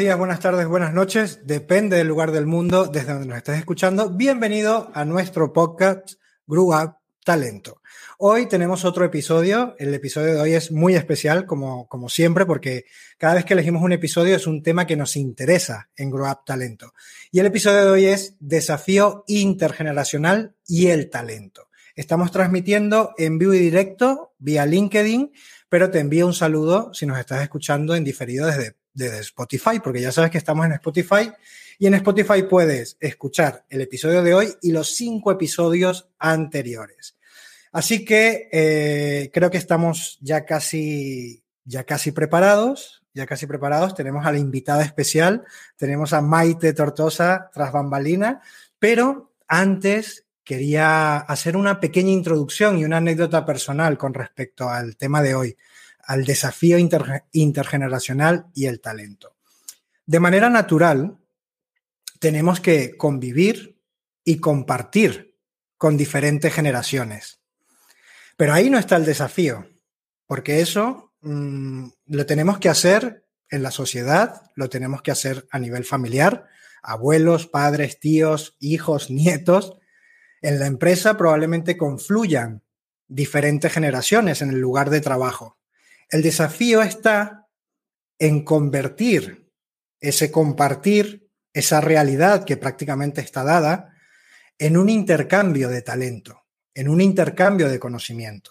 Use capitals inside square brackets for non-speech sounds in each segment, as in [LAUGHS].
Días, buenas tardes, buenas noches. Depende del lugar del mundo desde donde nos estés escuchando. Bienvenido a nuestro podcast Grew Up Talento. Hoy tenemos otro episodio. El episodio de hoy es muy especial, como, como siempre, porque cada vez que elegimos un episodio es un tema que nos interesa en Grow Up Talento. Y el episodio de hoy es Desafío Intergeneracional y el Talento. Estamos transmitiendo en vivo y directo vía LinkedIn, pero te envío un saludo si nos estás escuchando en diferido desde de Spotify, porque ya sabes que estamos en Spotify y en Spotify puedes escuchar el episodio de hoy y los cinco episodios anteriores. Así que eh, creo que estamos ya casi, ya casi preparados, ya casi preparados. Tenemos a la invitada especial, tenemos a Maite Tortosa tras bambalina, pero antes quería hacer una pequeña introducción y una anécdota personal con respecto al tema de hoy al desafío intergeneracional y el talento. De manera natural, tenemos que convivir y compartir con diferentes generaciones. Pero ahí no está el desafío, porque eso mm, lo tenemos que hacer en la sociedad, lo tenemos que hacer a nivel familiar, abuelos, padres, tíos, hijos, [LAUGHS] nietos. En la empresa probablemente confluyan diferentes generaciones en el lugar de trabajo. El desafío está en convertir ese compartir, esa realidad que prácticamente está dada, en un intercambio de talento, en un intercambio de conocimiento.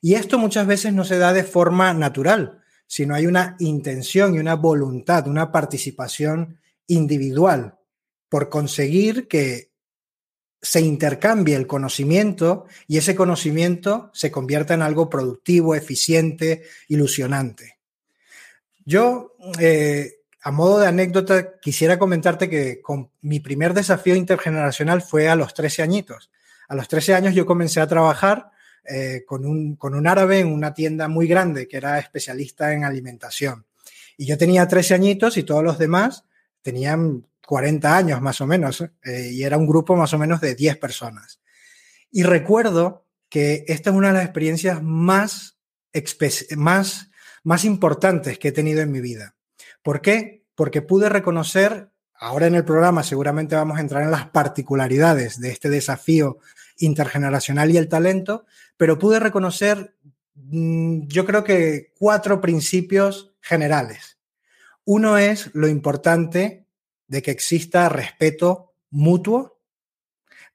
Y esto muchas veces no se da de forma natural, sino hay una intención y una voluntad, una participación individual por conseguir que se intercambie el conocimiento y ese conocimiento se convierta en algo productivo, eficiente, ilusionante. Yo, eh, a modo de anécdota, quisiera comentarte que con mi primer desafío intergeneracional fue a los 13 añitos. A los 13 años yo comencé a trabajar eh, con, un, con un árabe en una tienda muy grande que era especialista en alimentación. Y yo tenía 13 añitos y todos los demás tenían 40 años más o menos, eh, y era un grupo más o menos de 10 personas. Y recuerdo que esta es una de las experiencias más, más, más importantes que he tenido en mi vida. ¿Por qué? Porque pude reconocer, ahora en el programa seguramente vamos a entrar en las particularidades de este desafío intergeneracional y el talento, pero pude reconocer, mm, yo creo que cuatro principios generales. Uno es lo importante de que exista respeto mutuo,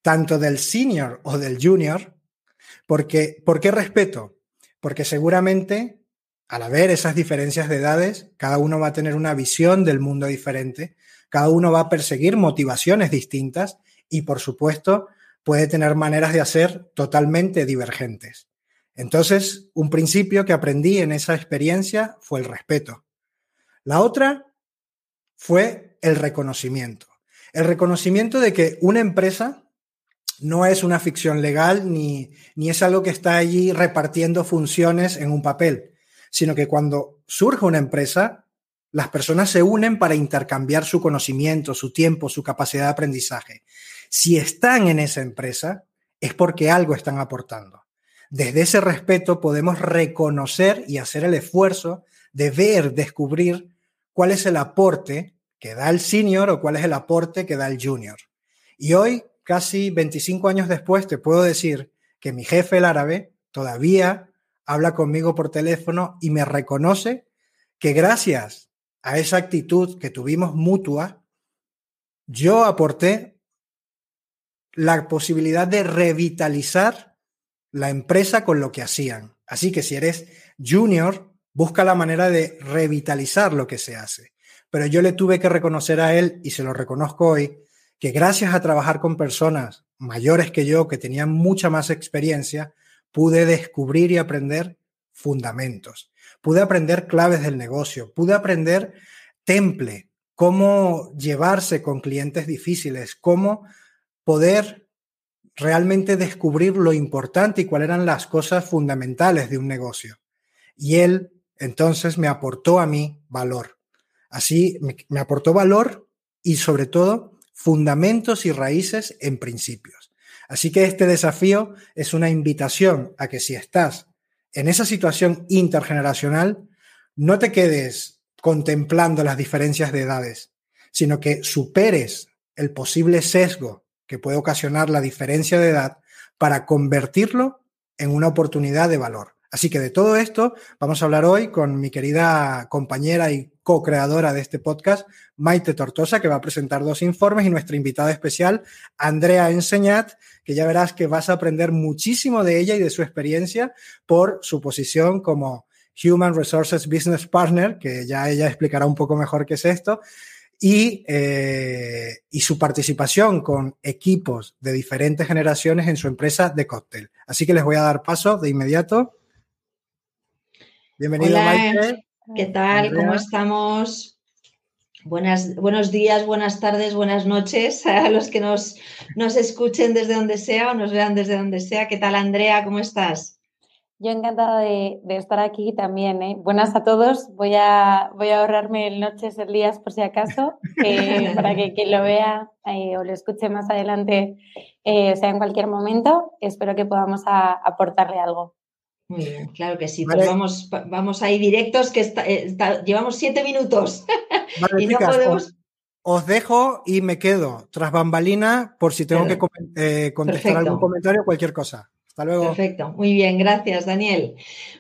tanto del senior o del junior, porque, ¿por qué respeto? Porque seguramente al haber esas diferencias de edades, cada uno va a tener una visión del mundo diferente, cada uno va a perseguir motivaciones distintas y, por supuesto, puede tener maneras de hacer totalmente divergentes. Entonces, un principio que aprendí en esa experiencia fue el respeto. La otra fue el reconocimiento. El reconocimiento de que una empresa no es una ficción legal ni, ni es algo que está allí repartiendo funciones en un papel, sino que cuando surge una empresa, las personas se unen para intercambiar su conocimiento, su tiempo, su capacidad de aprendizaje. Si están en esa empresa, es porque algo están aportando. Desde ese respeto podemos reconocer y hacer el esfuerzo de ver, descubrir cuál es el aporte que da el senior o cuál es el aporte que da el junior. Y hoy, casi 25 años después, te puedo decir que mi jefe, el árabe, todavía habla conmigo por teléfono y me reconoce que gracias a esa actitud que tuvimos mutua, yo aporté la posibilidad de revitalizar la empresa con lo que hacían. Así que si eres junior, busca la manera de revitalizar lo que se hace. Pero yo le tuve que reconocer a él, y se lo reconozco hoy, que gracias a trabajar con personas mayores que yo, que tenían mucha más experiencia, pude descubrir y aprender fundamentos. Pude aprender claves del negocio, pude aprender temple, cómo llevarse con clientes difíciles, cómo poder realmente descubrir lo importante y cuáles eran las cosas fundamentales de un negocio. Y él entonces me aportó a mí valor. Así me, aportó valor y sobre todo fundamentos y raíces en principios. Así que este desafío es una invitación a que si estás en esa situación intergeneracional, no te quedes contemplando las diferencias de edades, sino que superes el posible sesgo que puede ocasionar la diferencia de edad para convertirlo en una oportunidad de valor. Así que de todo esto vamos a hablar hoy con mi querida compañera y co-creadora de este podcast, Maite Tortosa, que va a presentar dos informes, y nuestra invitada especial, Andrea Enseñat, que ya verás que vas a aprender muchísimo de ella y de su experiencia por su posición como Human Resources Business Partner, que ya ella explicará un poco mejor qué es esto, y, eh, y, su participación con equipos de diferentes generaciones en su empresa de cóctel. Así que les voy a dar paso de inmediato Bienvenido, Maite. ¿Qué tal? ¿Cómo estamos? Buenas, buenos días, buenas tardes, buenas noches a los que nos, nos escuchen desde donde sea o nos vean desde donde sea. ¿Qué tal, Andrea? ¿Cómo estás? Yo encantada de, estar aquí también. ¿eh? Buenas a todos. Voy a, voy a ahorrarme el noches, el días por si acaso, [LAUGHS] para que quien lo vea eh, o lo escuche más adelante eh, sea en cualquier momento. Espero que podamos aportarle algo. Muy bien, claro que sí. Pues vamos, vamos ahí directos, que eh, llevamos siete minutos. [LAUGHS] y no podemos... os, dejo y me quedo tras bambalina por si tengo que eh, contestar algún comentario o cualquier cosa. Hasta luego. Perfecto, muy bien, gracias Daniel.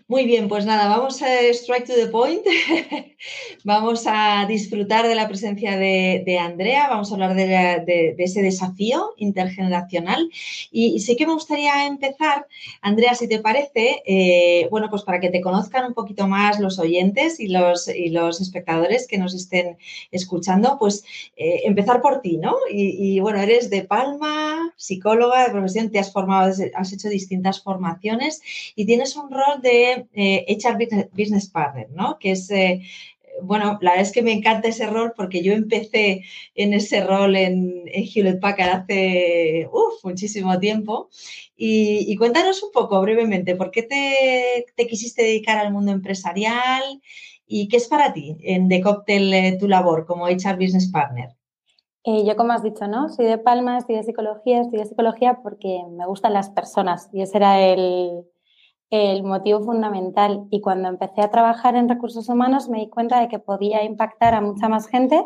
Muy bien, pues nada, vamos a strike to the point. [LAUGHS] vamos a disfrutar de la presencia de, Andrea, vamos a hablar de, ese desafío intergeneracional. Y, sí que me gustaría empezar, Andrea, si te parece, eh, bueno, pues para que te conozcan un poquito más los oyentes y los, y espectadores que nos estén escuchando, pues eh, empezar por ti, ¿no? Y, bueno, eres de Palma, psicóloga de profesión, te has formado, has hecho distintas formaciones y tienes un rol de HR eh, Business Partner, ¿no? Que es, eh, bueno, la verdad es que me encanta ese rol porque yo empecé en ese rol en, Hewlett Packard hace muchísimo tiempo. Y, cuéntanos un poco brevemente, ¿por qué te, quisiste dedicar al mundo empresarial y qué es para ti en The Cocktail eh, tu labor como HR Business Partner? yo, como has dicho, ¿no? Soy de Palma, estudié psicología, estudié psicología porque me gustan las personas y ese era el, el motivo fundamental. Y cuando empecé a trabajar en recursos humanos me di cuenta de que podía impactar a mucha más gente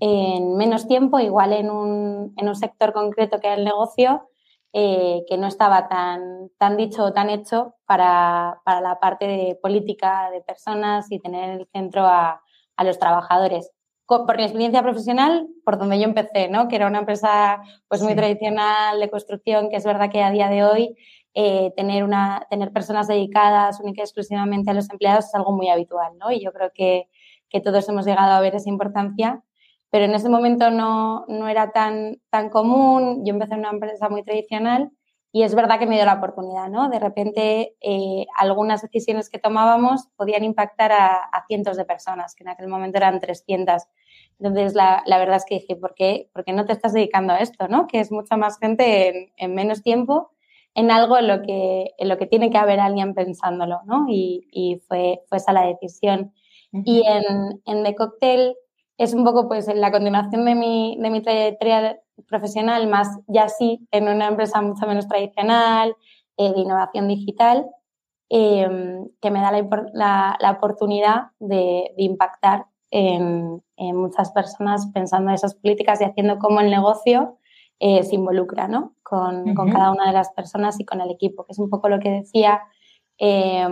en menos tiempo, igual en un, en un sector concreto que era el negocio, eh, que no estaba tan, tan dicho o tan hecho para, para, la parte de política de personas y tener en el centro a, a los trabajadores por mi experiencia profesional, por donde yo empecé, ¿no? que era una empresa pues, muy tradicional de construcción, que es verdad que a día de hoy eh, tener, una, tener personas dedicadas única y exclusivamente a los empleados es algo muy habitual. ¿no? Y yo creo que, que todos hemos llegado a ver esa importancia, pero en ese momento no, no era tan, tan común. Yo empecé en una empresa muy tradicional y es verdad que me dio la oportunidad, ¿no? De repente, eh, algunas decisiones que tomábamos podían impactar a, cientos de personas, que en aquel momento eran 300. Entonces, la, la verdad es que dije, ¿por qué, ¿por qué, no te estás dedicando a esto, no? Que es mucha más gente en, menos tiempo, en algo en lo, que, en lo que tiene que haber alguien pensándolo, ¿no? Y, y fue, fue esa la decisión. Y en, en The Cocktail es un poco, pues, la continuación de mi, de mi trayectoria profesional, más ya sí en una empresa mucho menos tradicional, eh, de innovación digital, em, que me da la, la, oportunidad de, de impactar en, en, muchas personas pensando en esas políticas y haciendo cómo el negocio eh, se involucra ¿no? con, con, cada una de las personas y con el equipo, que es un poco lo que decía. Eh,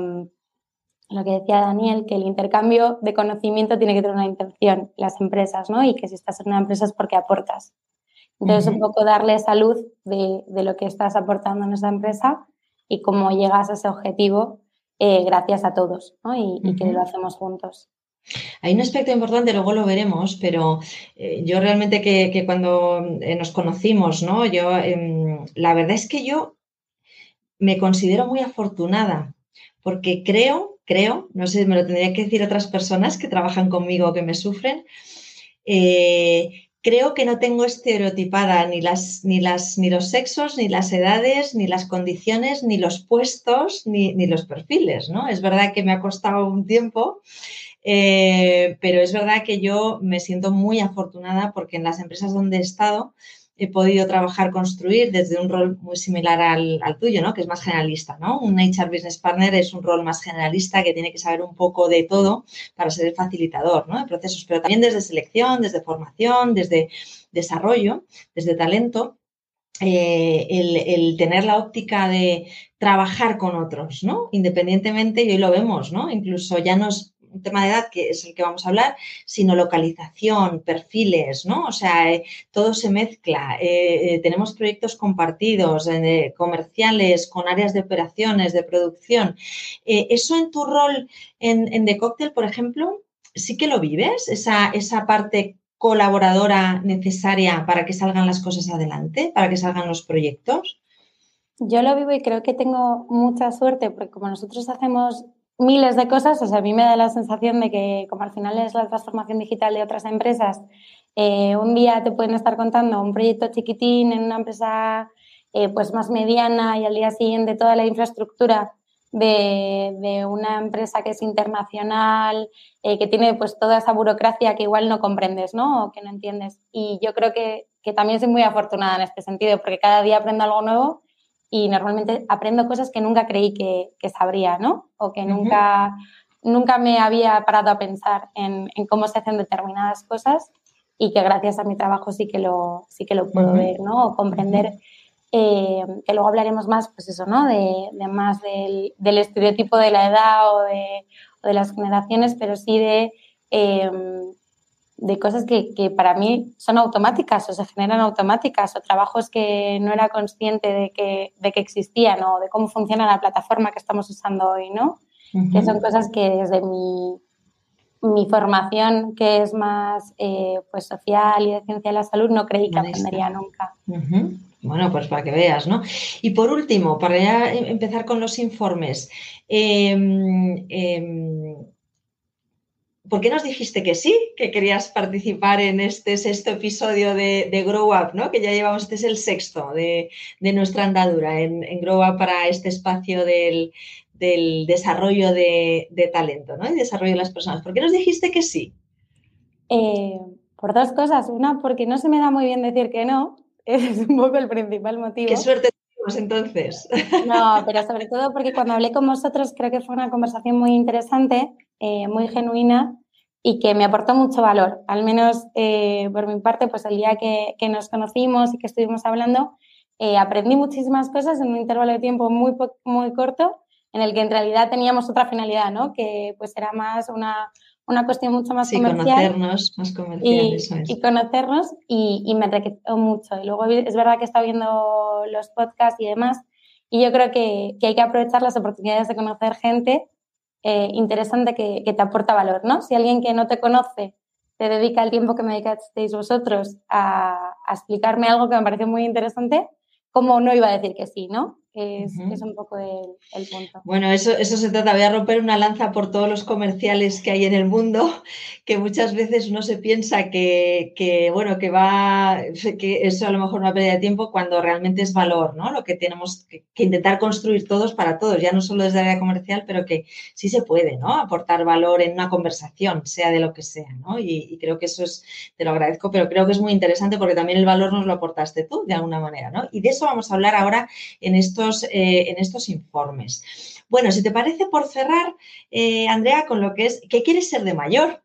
lo que decía Daniel, que el intercambio de conocimiento tiene que tener una intención, las empresas, ¿no? Y que si estás en una empresa es porque aportas. Entonces, un poco darle salud de, de, lo que estás aportando en esa empresa y cómo llegas a ese objetivo eh, gracias a todos ¿no? y, que lo hacemos juntos. Hay un aspecto importante, luego lo veremos, pero eh, yo realmente que, que cuando eh, nos conocimos, ¿no? Yo, em, la verdad es que yo me considero muy afortunada porque creo, creo, no sé, me lo tendría que decir otras personas que trabajan conmigo o que me sufren, eh, creo que no tengo estereotipada ni, las, ni, las, ni los sexos, ni las edades, ni las condiciones, ni los puestos, ni, los perfiles, ¿no? Es verdad que me ha costado un tiempo, eh, pero es verdad que yo me siento muy afortunada porque en las empresas donde he estado he podido trabajar, construir desde un rol muy similar al, tuyo, ¿no? Que es más generalista, ¿no? Un HR Business Partner es un rol más generalista que tiene que saber un poco de todo para ser el facilitador. De procesos, pero también desde selección, desde formación, desde desarrollo, desde talento. Eh, el, tener la óptica de trabajar con otros, ¿no? Independientemente, y hoy lo vemos, ¿no? Incluso ya nos un tema de edad que es el que vamos a hablar, sino localización, perfiles, ¿no? O sea, eh, todo se mezcla. Eh, eh, tenemos proyectos compartidos, comerciales, con áreas de operaciones, de producción. eso en tu rol en, en The Cocktail, por ejemplo, sí que lo vives, esa, esa parte colaboradora necesaria para que salgan las cosas adelante, para que salgan los proyectos? Yo lo vivo y creo que tengo mucha suerte porque como nosotros hacemos miles de cosas. O sea, a mí me da la sensación de que, como al final es la transformación digital de otras empresas, eh, un día te pueden estar contando un proyecto chiquitín en una empresa eh, pues más mediana y al día siguiente toda la infraestructura de, una empresa que es internacional, eh, que tiene pues toda esa burocracia que igual no comprendes, ¿no? O que no entiendes. Y yo creo que, que también soy muy afortunada en este sentido, porque cada día aprendo algo nuevo y normalmente aprendo cosas que nunca creí que, sabría, ¿no? O que nunca, nunca me había parado a pensar en, cómo se hacen determinadas cosas y que gracias a mi trabajo sí que lo, sí que lo puedo ver, ¿no? O comprender, eh, que luego hablaremos más, pues eso, ¿no? De, más del, estereotipo de la edad o de, o de las generaciones, pero sí de... Eh, de cosas que, para mí son automáticas o se generan automáticas o trabajos que no era consciente de que, de que existían o de cómo funciona la plataforma que estamos usando hoy, ¿no? Que son cosas que desde mi, mi formación, que es más eh, pues social y de ciencia de la salud, no creí que aprendería nunca. Bueno, pues para que veas, ¿no? Y por último, para ya empezar con los informes, em, em, ¿por qué nos dijiste que sí, que querías participar en este sexto episodio de, Grow Up, ¿no? que ya llevamos, este es el sexto de, nuestra andadura en, Grow Up para este espacio del, desarrollo de, talento ¿no? y desarrollo de las personas? ¿Por qué nos dijiste que sí? Eh, por dos cosas. Una, porque no se me da muy bien decir que no, [LAUGHS] es un poco el principal motivo. Qué suerte tenemos entonces. No, pero sobre todo porque cuando hablé con vosotros creo que fue una conversación muy interesante eh, muy genuina y que me aportó mucho valor. Al menos eh, por mi parte, pues el día que, nos conocimos y que estuvimos hablando, eh, aprendí muchísimas cosas en un intervalo de tiempo muy, muy corto en el que en realidad teníamos otra finalidad, ¿no? Que pues era más una, una cuestión mucho más sí, comercial. conocernos, más comercial, y, eso es. y conocernos y, y, me enriqueció mucho. Y luego es verdad que estado viendo los podcasts y demás y yo creo que, que hay que aprovechar las oportunidades de conocer gente eh, interesante que, te aporta valor, ¿no? Si alguien que no te conoce te dedica el tiempo que me dedicasteis vosotros a, a explicarme algo que me parece muy interesante, ¿cómo no iba a decir que sí, no? Es, un poco el, punto. Bueno, eso, eso se trata. Voy a romper una lanza por todos los comerciales que hay en el mundo, [LAUGHS] que muchas veces uno se piensa que, bueno, que va, [LAUGHS] que eso a lo mejor no pérdida de tiempo cuando realmente es valor, ¿no? Lo que tenemos que, intentar construir todos para todos, ya no solo desde el área comercial, pero que sí se puede, ¿no? Aportar valor en una conversación, sea de lo que sea, ¿no? Y, y creo que eso es, te lo agradezco, pero creo que es muy interesante porque también el valor nos lo aportaste tú, de alguna manera, ¿no? Y de eso vamos a hablar ahora en eh, en estos informes. Bueno, si te parece, por cerrar, eh, Andrea, con lo que es, ¿qué quieres ser de mayor?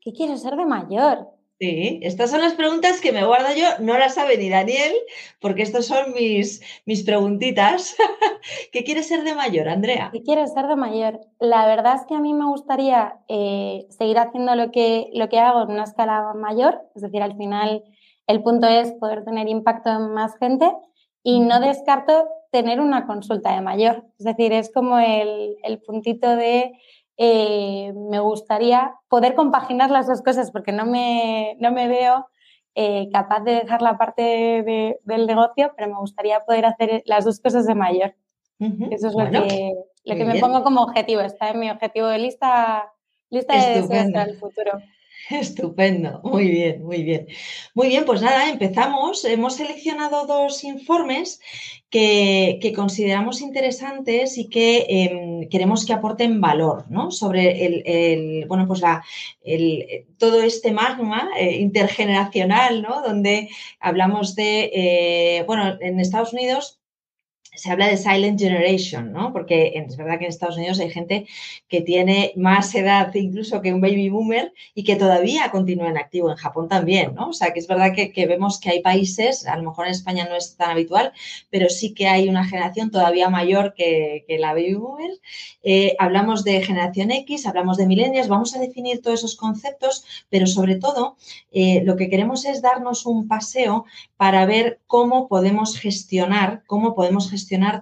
¿Qué quiero ser de mayor? Sí, estas son las preguntas que me guardo yo, no las sabe ni Daniel, porque estas son mis, mis preguntitas. [LAUGHS] ¿Qué quieres ser de mayor, Andrea? ¿Qué quieres ser de mayor? La verdad es que a mí me gustaría eh, seguir haciendo lo que, lo que hago en una escala mayor, es decir, al final el punto es poder tener impacto en más gente y no descarto tener una consulta de mayor. Es decir, es como el, puntito de eh, me gustaría poder compaginar las dos cosas porque no me, no me veo eh, capaz de dejar la parte del negocio, pero me gustaría poder hacer las dos cosas de mayor. Eso es lo que, lo que me pongo como objetivo. Está en mi objetivo de lista, lista de deseos para el futuro. [LAUGHS] Estupendo, muy bien, muy bien. Muy bien, pues nada, empezamos. Hemos seleccionado dos informes que, consideramos interesantes y que em, queremos que aporten valor ¿no? sobre el, bueno, pues la, todo este magma eh, intergeneracional, ¿no? donde hablamos de, eh, bueno, en Estados Unidos se habla de silent generation, ¿no? Porque es verdad que en Estados Unidos hay gente que tiene más edad incluso que un baby boomer y que todavía continúa en activo. En Japón también, ¿no? O sea, que es verdad que, vemos que hay países, a lo mejor en España no es tan habitual, pero sí que hay una generación todavía mayor que, la baby boomer. Eh, hablamos de generación X, hablamos de millennials, vamos a definir todos esos conceptos, pero sobre todo eh, lo que queremos es darnos un paseo para ver cómo podemos gestionar, cómo podemos gestionar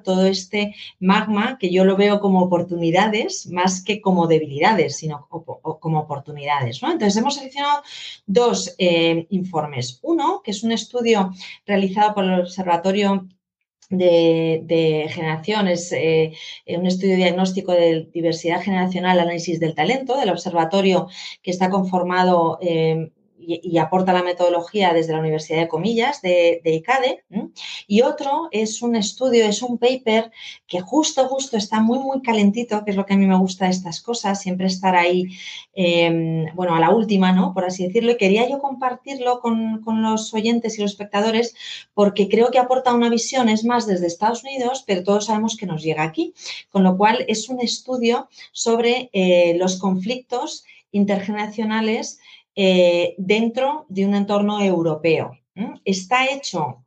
todo este magma, que yo lo veo como oportunidades más que como debilidades, sino como oportunidades. Entonces, hemos seleccionado dos eh, informes. Uno, que es un estudio realizado por el Observatorio de, generaciones, eh, un estudio diagnóstico de diversidad generacional, análisis del talento, del observatorio que está conformado eh, y, aporta la metodología desde la Universidad de Comillas de, ICADE. Y otro es un estudio, es un paper que justo, justo está muy, muy calentito, que es lo que a mí me gusta de estas cosas, siempre estar ahí, em, bueno, a la última, ¿no? Por así decirlo. Y quería yo compartirlo con, con, los oyentes y los espectadores porque creo que aporta una visión, es más, desde Estados Unidos, pero todos sabemos que nos llega aquí. Con lo cual, es un estudio sobre eh, los conflictos intergeneracionales eh, dentro de un entorno europeo. Está hecho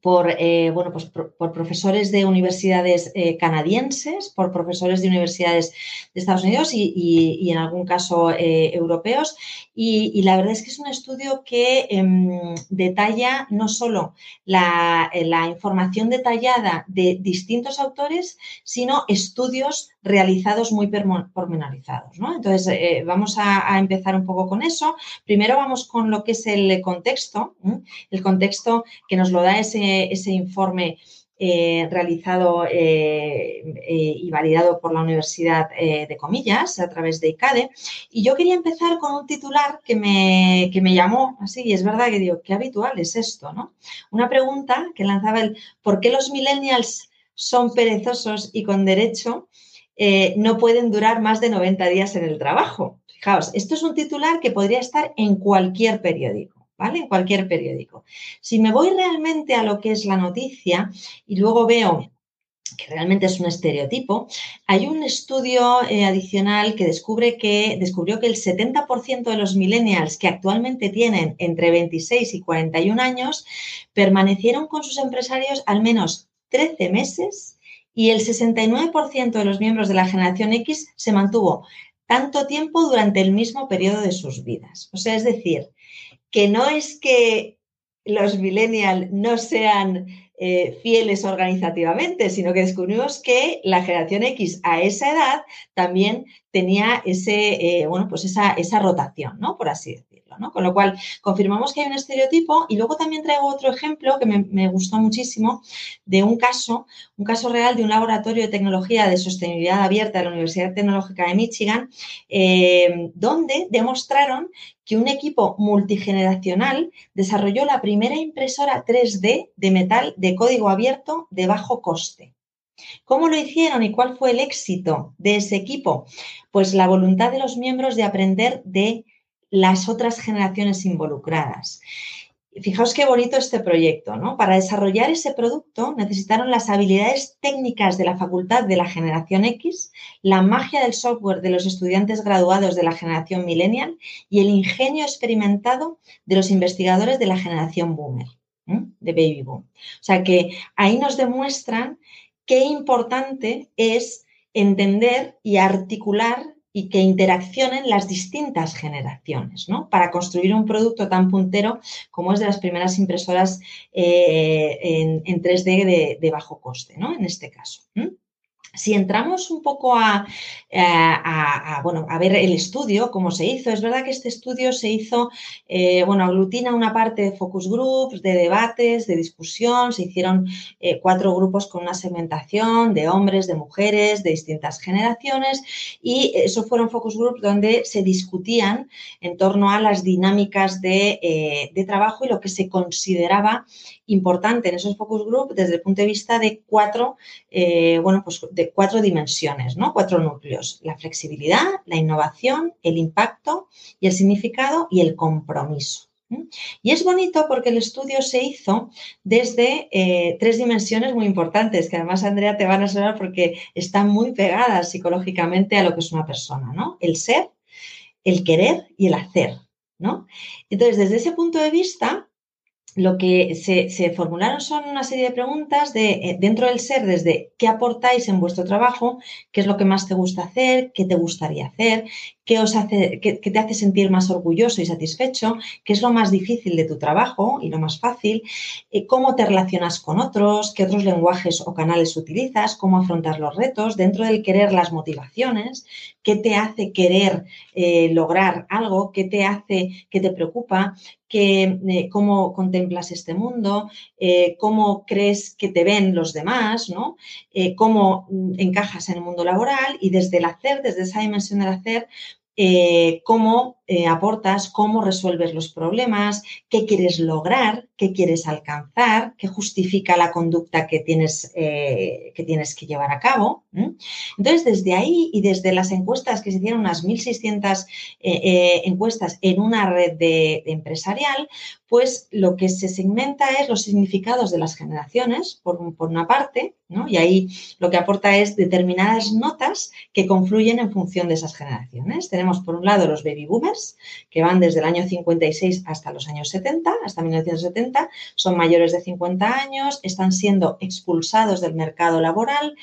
por, eh, bueno, pues por, profesores de universidades eh, canadienses, por profesores de universidades de Estados Unidos y, en algún caso europeos. Y, la verdad es que es un estudio que em, detalla no solo la, información detallada de distintos autores, sino estudios realizados muy pormenorizados. ¿no? Entonces, eh, vamos a, empezar un poco con eso. Primero vamos con lo que es el contexto, el contexto que nos lo da ese, ese informe eh, realizado eh, y validado por la Universidad de Comillas a través de ICADE. Y yo quería empezar con un titular que me, que me llamó así, y es verdad que digo, qué habitual es esto, ¿no? Una pregunta que lanzaba el ¿por qué los millennials son perezosos y con derecho eh, no pueden durar más de 90 días en el trabajo. Fijaos, esto es un titular que podría estar en cualquier periódico, ¿vale? En cualquier periódico. Si me voy realmente a lo que es la noticia y luego veo que realmente es un estereotipo, hay un estudio eh, adicional que, descubre que descubrió que el 70% de los millennials que actualmente tienen entre 26 y 41 años permanecieron con sus empresarios al menos 13 meses y el 69% de los miembros de la generación X se mantuvo tanto tiempo durante el mismo periodo de sus vidas. O sea, es decir, que no es que los millennials no sean eh, fieles organizativamente, sino que descubrimos que la generación X a esa edad también tenía ese, eh, bueno, pues esa, esa rotación, ¿no? Por así decirlo. Con lo cual, confirmamos que hay un estereotipo y luego también traigo otro ejemplo que me, gustó muchísimo de un caso, un caso real de un laboratorio de tecnología de sostenibilidad abierta de la Universidad Tecnológica de Michigan, eh, donde demostraron que un equipo multigeneracional desarrolló la primera impresora 3D de metal de código abierto de bajo coste. ¿Cómo lo hicieron y cuál fue el éxito de ese equipo? Pues la voluntad de los miembros de aprender de las otras generaciones involucradas. Fijaos qué bonito este proyecto, ¿no? Para desarrollar ese producto necesitaron las habilidades técnicas de la facultad de la generación X, la magia del software de los estudiantes graduados de la generación millennial y el ingenio experimentado de los investigadores de la generación boomer, de baby boom. O sea que ahí nos demuestran qué importante es entender y articular y que interaccionen las distintas generaciones, ¿no? Para construir un producto tan puntero como es de las primeras impresoras eh, en, 3D de, bajo coste, ¿no? En este caso. Si entramos un poco eh, a, bueno, a ver el estudio, cómo se hizo, es verdad que este estudio se hizo, eh, bueno, aglutina una parte de focus groups, de debates, de discusión, se hicieron eh, cuatro grupos con una segmentación de hombres, de mujeres, de distintas generaciones y esos fueron focus groups donde se discutían en torno a las dinámicas de, de trabajo y lo que se consideraba importante en esos focus groups desde el punto de vista de cuatro, bueno, pues de cuatro dimensiones, ¿no? Cuatro núcleos. La flexibilidad, la innovación, el impacto y el significado y el compromiso. Y es bonito porque el estudio se hizo desde eh, tres dimensiones muy importantes, que además, Andrea, te van a sonar porque están muy pegadas psicológicamente a lo que es una persona, ¿no? El ser, el querer y el hacer, ¿no? Entonces, desde ese punto de vista, lo que se, formularon son una serie de preguntas de, eh, dentro del ser, desde qué aportáis en vuestro trabajo, qué es lo que más te gusta hacer, qué te gustaría hacer, qué, os hace, qué, te hace sentir más orgulloso y satisfecho, qué es lo más difícil de tu trabajo y lo más fácil, eh, cómo te relacionas con otros, qué otros lenguajes o canales utilizas, cómo afrontar los retos, dentro del querer las motivaciones, qué te hace querer eh, lograr algo, qué te hace, qué te preocupa, eh, cómo contemplas este mundo, eh, cómo crees que te ven los demás, ¿no? cómo mm, encajas en el mundo laboral y desde el hacer, desde esa dimensión del hacer, cómo eh, aportas, cómo resuelves los problemas, qué quieres lograr, qué quieres alcanzar, qué justifica la conducta que tienes, eh, que, tienes que llevar a cabo. Entonces, desde ahí y desde las encuestas que se hicieron, unas 1.600 eh, encuestas en una red de, empresarial, pues lo que se segmenta es los significados de las generaciones, por, una parte, y ahí lo que aporta es determinadas notas que confluyen en función de esas generaciones. Tenemos, por un lado, los baby boomers, que van desde el año 56 hasta los años 70, hasta 1970, son mayores de 50 años, están siendo expulsados del mercado laboral,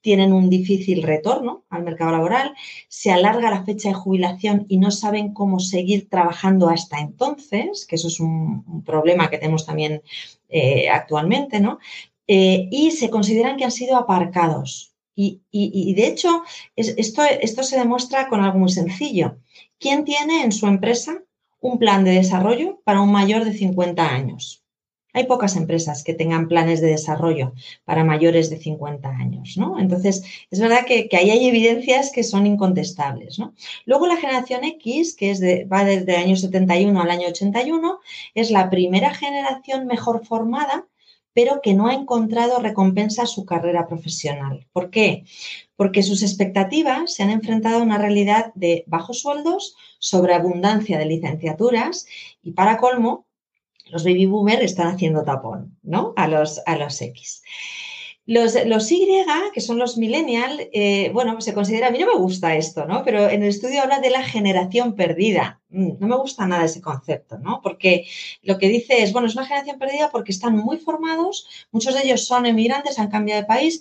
tienen un difícil retorno al mercado laboral, se alarga la fecha de jubilación y no saben cómo seguir trabajando hasta entonces, que eso es un, problema que tenemos también eh, actualmente, ¿no? Eh, y se consideran que han sido aparcados. Y, de hecho, esto, esto se demuestra con algo muy sencillo. ¿Quién tiene en su empresa un plan de desarrollo para un mayor de 50 años? Hay pocas empresas que tengan planes de desarrollo para mayores de 50 años, ¿no? Entonces, es verdad que, ahí hay evidencias que son incontestables, ¿no? Luego la generación X, que es va desde el año 71 al año 81, es la primera generación mejor formada pero que no ha encontrado recompensa a su carrera profesional. ¿Por qué? Porque sus expectativas se han enfrentado a una realidad de bajos sueldos, sobreabundancia de licenciaturas y para colmo, los baby boomers están haciendo tapón, ¿no? A los, a los X. Los, Y, que son los millennial, eh, bueno, se considera, a mí no me gusta esto, ¿no? Pero en el estudio habla de la generación perdida. Mm, no me gusta nada ese concepto, ¿no? Porque lo que dice es, bueno, es una generación perdida porque están muy formados, muchos de ellos son emigrantes, han cambiado de país,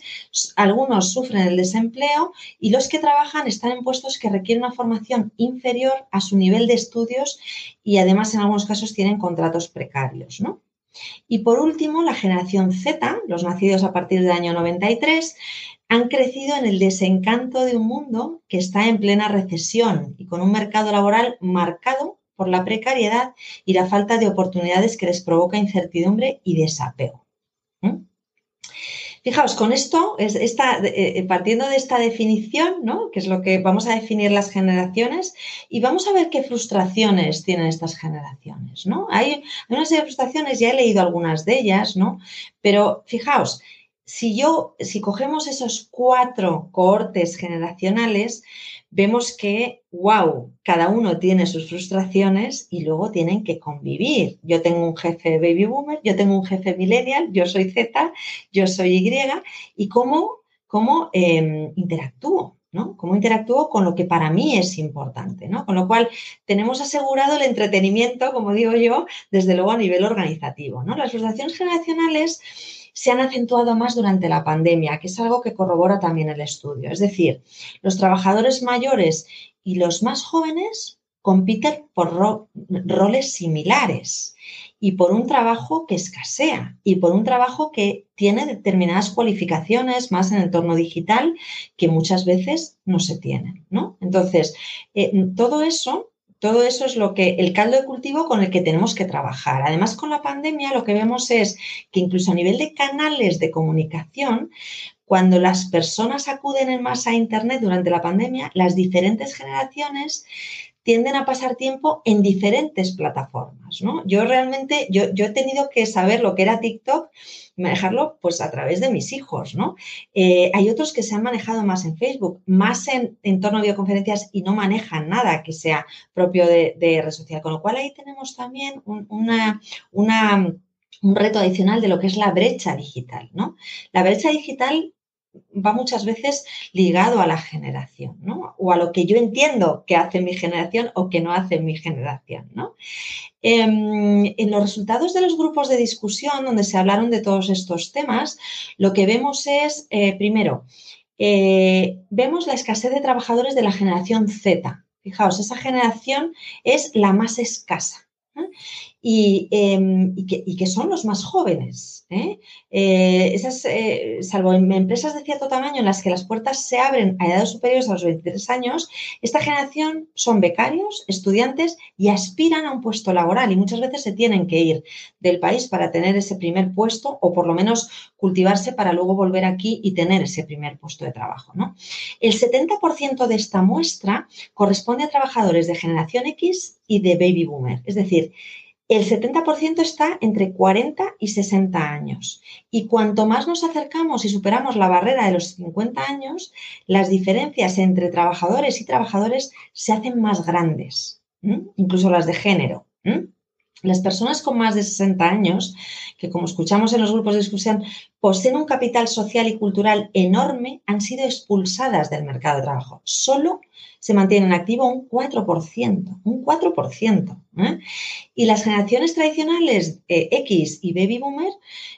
algunos sufren el desempleo y los que trabajan están en puestos que requieren una formación inferior a su nivel de estudios y además en algunos casos tienen contratos precarios, ¿no? Y por último, la generación Z, los nacidos a partir del año 93, han crecido en el desencanto de un mundo que está en plena recesión y con un mercado laboral marcado por la precariedad y la falta de oportunidades que les provoca incertidumbre y desapego. Fijaos, con esto, eh, eh, partiendo de esta definición, ¿no? que es lo que vamos a definir las generaciones, y vamos a ver qué frustraciones tienen estas generaciones. ¿no? Hay una serie de frustraciones, ya he leído algunas de ellas, ¿no? pero fijaos, si yo, si cogemos esos cuatro cohortes generacionales, vemos que, wow, cada uno tiene sus frustraciones y luego tienen que convivir. Yo tengo un jefe baby boomer, yo tengo un jefe millennial, yo soy Z, yo soy Y, y cómo, cómo em, interactúo. ¿no? Cómo interactúo con lo que para mí es importante, ¿no? Con lo cual tenemos asegurado el entretenimiento, como digo yo, desde luego a nivel organizativo, ¿no? Las frustraciones generacionales se han acentuado más durante la pandemia, que es algo que corrobora también el estudio. Es decir, los trabajadores mayores y los más jóvenes compiten por roles similares y por un trabajo que escasea y por un trabajo que tiene determinadas cualificaciones más en el entorno digital que muchas veces no se tienen, ¿no? Entonces, eh, todo eso todo eso es lo que el caldo de cultivo con el que tenemos que trabajar. Además, con la pandemia lo que vemos es que incluso a nivel de canales de comunicación, cuando las personas acuden en masa a Internet durante la pandemia, las diferentes generaciones tienden a pasar tiempo en diferentes plataformas, ¿no? Yo realmente, yo, he tenido que saber lo que era TikTok manejarlo pues a través de mis hijos, ¿no? Eh, hay otros que se han manejado más en Facebook, más en entorno de videoconferencias y no manejan nada que sea propio de, red social, con lo cual ahí tenemos también una, una un reto adicional de lo que es la brecha digital, ¿no? La brecha digital va muchas veces ligado a la generación, ¿no? O a lo que yo entiendo que hace mi generación o que no hace mi generación, ¿no? Em, en los resultados de los grupos de discusión donde se hablaron de todos estos temas, lo que vemos es, eh, primero, eh, vemos la escasez de trabajadores de la generación Z. Fijaos, esa generación es la más escasa. Em, y, que, son los más jóvenes. ¿eh? Eh, esas, eh, salvo en empresas de cierto tamaño en las que las puertas se abren a edades superiores a los 23 años, esta generación son becarios, estudiantes y aspiran a un puesto laboral y muchas veces se tienen que ir del país para tener ese primer puesto o por lo menos cultivarse para luego volver aquí y tener ese primer puesto de trabajo. El 70% de esta muestra corresponde a trabajadores de generación X y de baby boomer, es decir, el 70% está entre 40 y 60 años. Y cuanto más nos acercamos y superamos la barrera de los 50 años, las diferencias entre trabajadores y trabajadores se hacen más grandes, incluso las de género. Las personas con más de 60 años, que como escuchamos en los grupos de discusión, poseen un capital social y cultural enorme, han sido expulsadas del mercado de trabajo. Solo se mantiene en activo un 4%, un 4%. ¿eh? Y las generaciones tradicionales eh, X y Baby Boomer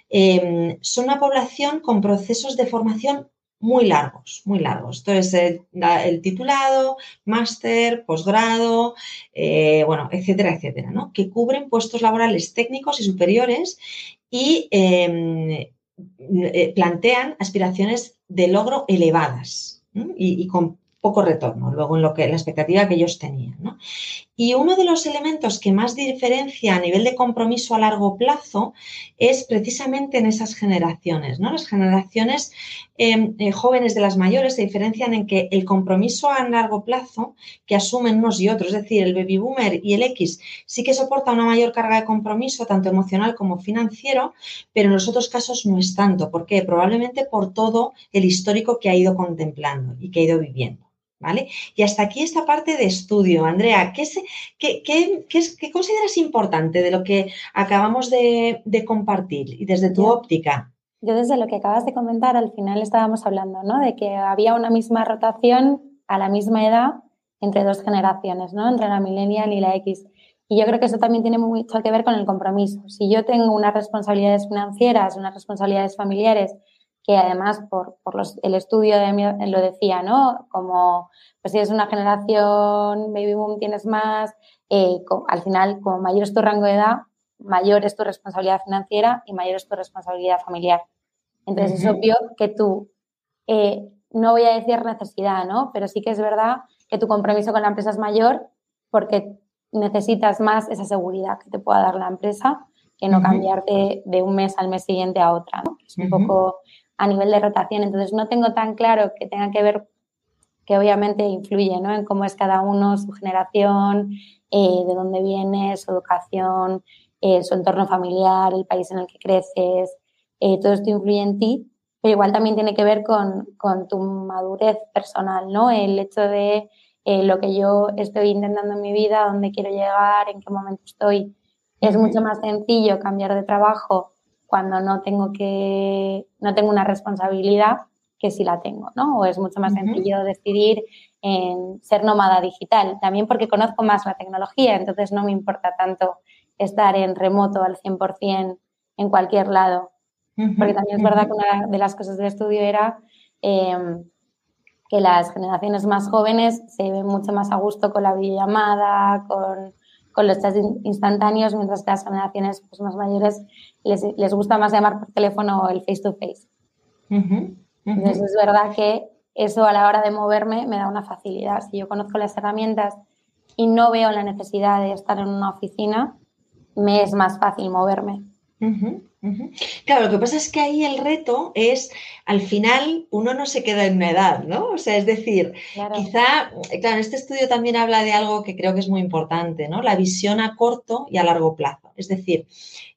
em, son una población con procesos de formación muy largos, muy largos. Entonces, el, el titulado, máster, posgrado, eh, bueno, etcétera, etcétera. Que cubren puestos laborales técnicos y superiores y em, eh, plantean aspiraciones de logro elevadas y, y, con poco retorno, luego en lo que la expectativa que ellos tenían. Y uno de los elementos que más diferencia a nivel de compromiso a largo plazo es precisamente en esas generaciones. ¿no? Las generaciones em, eh, jóvenes de las mayores se diferencian en que el compromiso a largo plazo que asumen unos y otros, es decir, el baby boomer y el X sí que soporta una mayor carga de compromiso, tanto emocional como financiero, pero en los otros casos no es tanto. ¿Por qué? Probablemente por todo el histórico que ha ido contemplando y que ha ido viviendo. ¿Vale? Y hasta aquí esta parte de estudio. Andrea, ¿qué, qué, consideras importante de lo que acabamos de, compartir y desde tu óptica? Yo desde lo que acabas de comentar, al final estábamos hablando, ¿no? De que había una misma rotación a la misma edad entre dos generaciones, ¿no? Entre la millennial y la X. Y yo creo que eso también tiene mucho que ver con el compromiso. Si yo tengo unas responsabilidades financieras, unas responsabilidades familiares que además por, el estudio de lo decía, ¿no? Como pues si es una generación baby boom tienes más, eh, al final como mayor es tu rango de edad, mayor es tu responsabilidad financiera y mayor es tu responsabilidad familiar. Entonces es obvio que tú, eh, no voy a decir necesidad, ¿no? Pero sí que es verdad que tu compromiso con la empresa es mayor porque necesitas más esa seguridad que te pueda dar la empresa que no cambiarte de un mes al mes siguiente a otra, ¿no? Es un poco a nivel de rotación. Entonces, no tengo tan claro que tenga que ver, que obviamente influye ¿no? en cómo es cada uno, su generación, eh, de dónde viene, su educación, eh, su entorno familiar, el país en el que creces. Eh, todo esto influye en ti, pero igual también tiene que ver con, con tu madurez personal, ¿no? El hecho de lo que yo estoy intentando en mi vida, dónde quiero llegar, en qué momento estoy. Es mucho más sencillo cambiar de trabajo cuando no tengo que, no tengo una responsabilidad que si la tengo, ¿no? O es mucho más sencillo decidir en ser nómada digital, también porque conozco más la tecnología, entonces no me importa tanto estar en remoto al 100% en cualquier lado. Porque también es verdad que una de las cosas del estudio era em, que las generaciones más jóvenes se ven mucho más a gusto con la videollamada, con, con los chats instantáneos, mientras que a las generaciones pues, más mayores les, les, gusta más llamar por teléfono o el face to face. Entonces es verdad que eso a la hora de moverme me da una facilidad. Si yo conozco las herramientas y no veo la necesidad de estar en una oficina, me es más fácil moverme. Claro, lo que pasa es que ahí el reto es, al final, uno no se queda en una edad, ¿no? O sea, es decir, quizá, claro, este estudio también habla de algo que creo que es muy importante, ¿no? La visión a corto y a largo plazo. Es decir,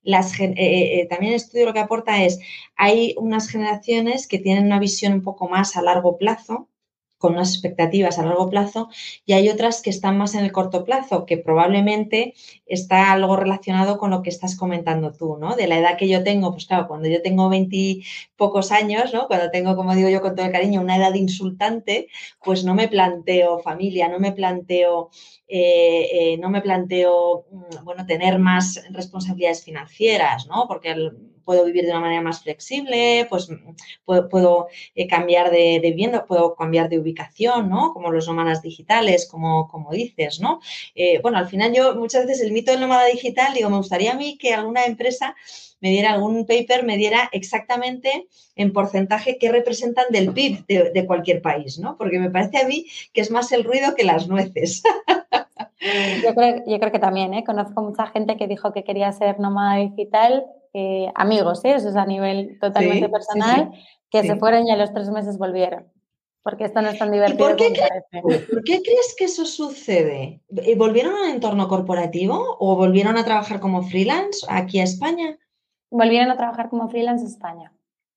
las, eh, eh, eh, también el estudio lo que aporta es, hay unas generaciones que tienen una visión un poco más a largo plazo, con unas expectativas a largo plazo y hay otras que están más en el corto plazo, que probablemente está algo relacionado con lo que estás comentando tú, ¿no? De la edad que yo tengo, pues claro, cuando yo tengo veintipocos años, ¿no? Cuando tengo, como digo yo con todo el cariño, una edad insultante, pues no me planteo familia, no me planteo eh, eh, no me planteo, mm, bueno, tener más responsabilidades financieras, ¿no? Porque puedo vivir de una manera más flexible, pues puedo, eh, cambiar de, vivienda, puedo cambiar de ubicación, ¿no? Como los nómadas digitales, como, como dices, ¿no? bueno, al final yo muchas veces el mito del nómada digital, digo, me gustaría a mí que alguna empresa me diera algún paper, me diera exactamente en porcentaje qué representan del PIB de, de, cualquier país, ¿no? Porque me parece a mí que es más el ruido que las nueces. [LAUGHS] Yo creo, que también, ¿eh? conozco mucha gente que dijo que quería ser nómada digital, eh, amigos, ¿eh? eso es a nivel totalmente personal, que se fueron y a los tres meses volvieron. Porque esto no es tan divertido. Por qué, ¿Por qué, crees que eso sucede? ¿Volvieron a un entorno corporativo o volvieron a trabajar como freelance aquí a España? Volvieron a trabajar como freelance a España.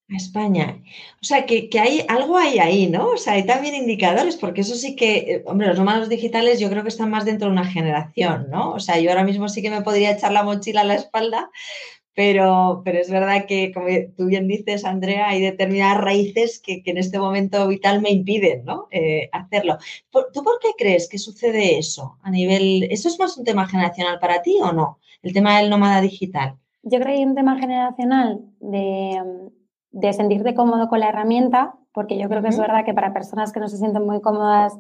A España. O sea, que, hay algo hay ahí, ¿no? O sea, hay también indicadores, porque eso sí que, eh, hombre, los nómadas digitales yo creo que están más dentro de una generación, ¿no? O sea, yo ahora mismo sí que me podría echar la mochila a la espalda, pero, pero es verdad que, como tú bien dices, Andrea, hay determinadas raíces que, en este momento vital me impiden, ¿no? Eh, hacerlo. ¿Tú por qué crees que sucede eso a nivel, eso es más un tema generacional para ti o no? El tema del nómada digital. Yo creo que hay un tema generacional de de sentirte cómodo con la herramienta, porque yo creo que es verdad que para personas que no se sienten muy cómodas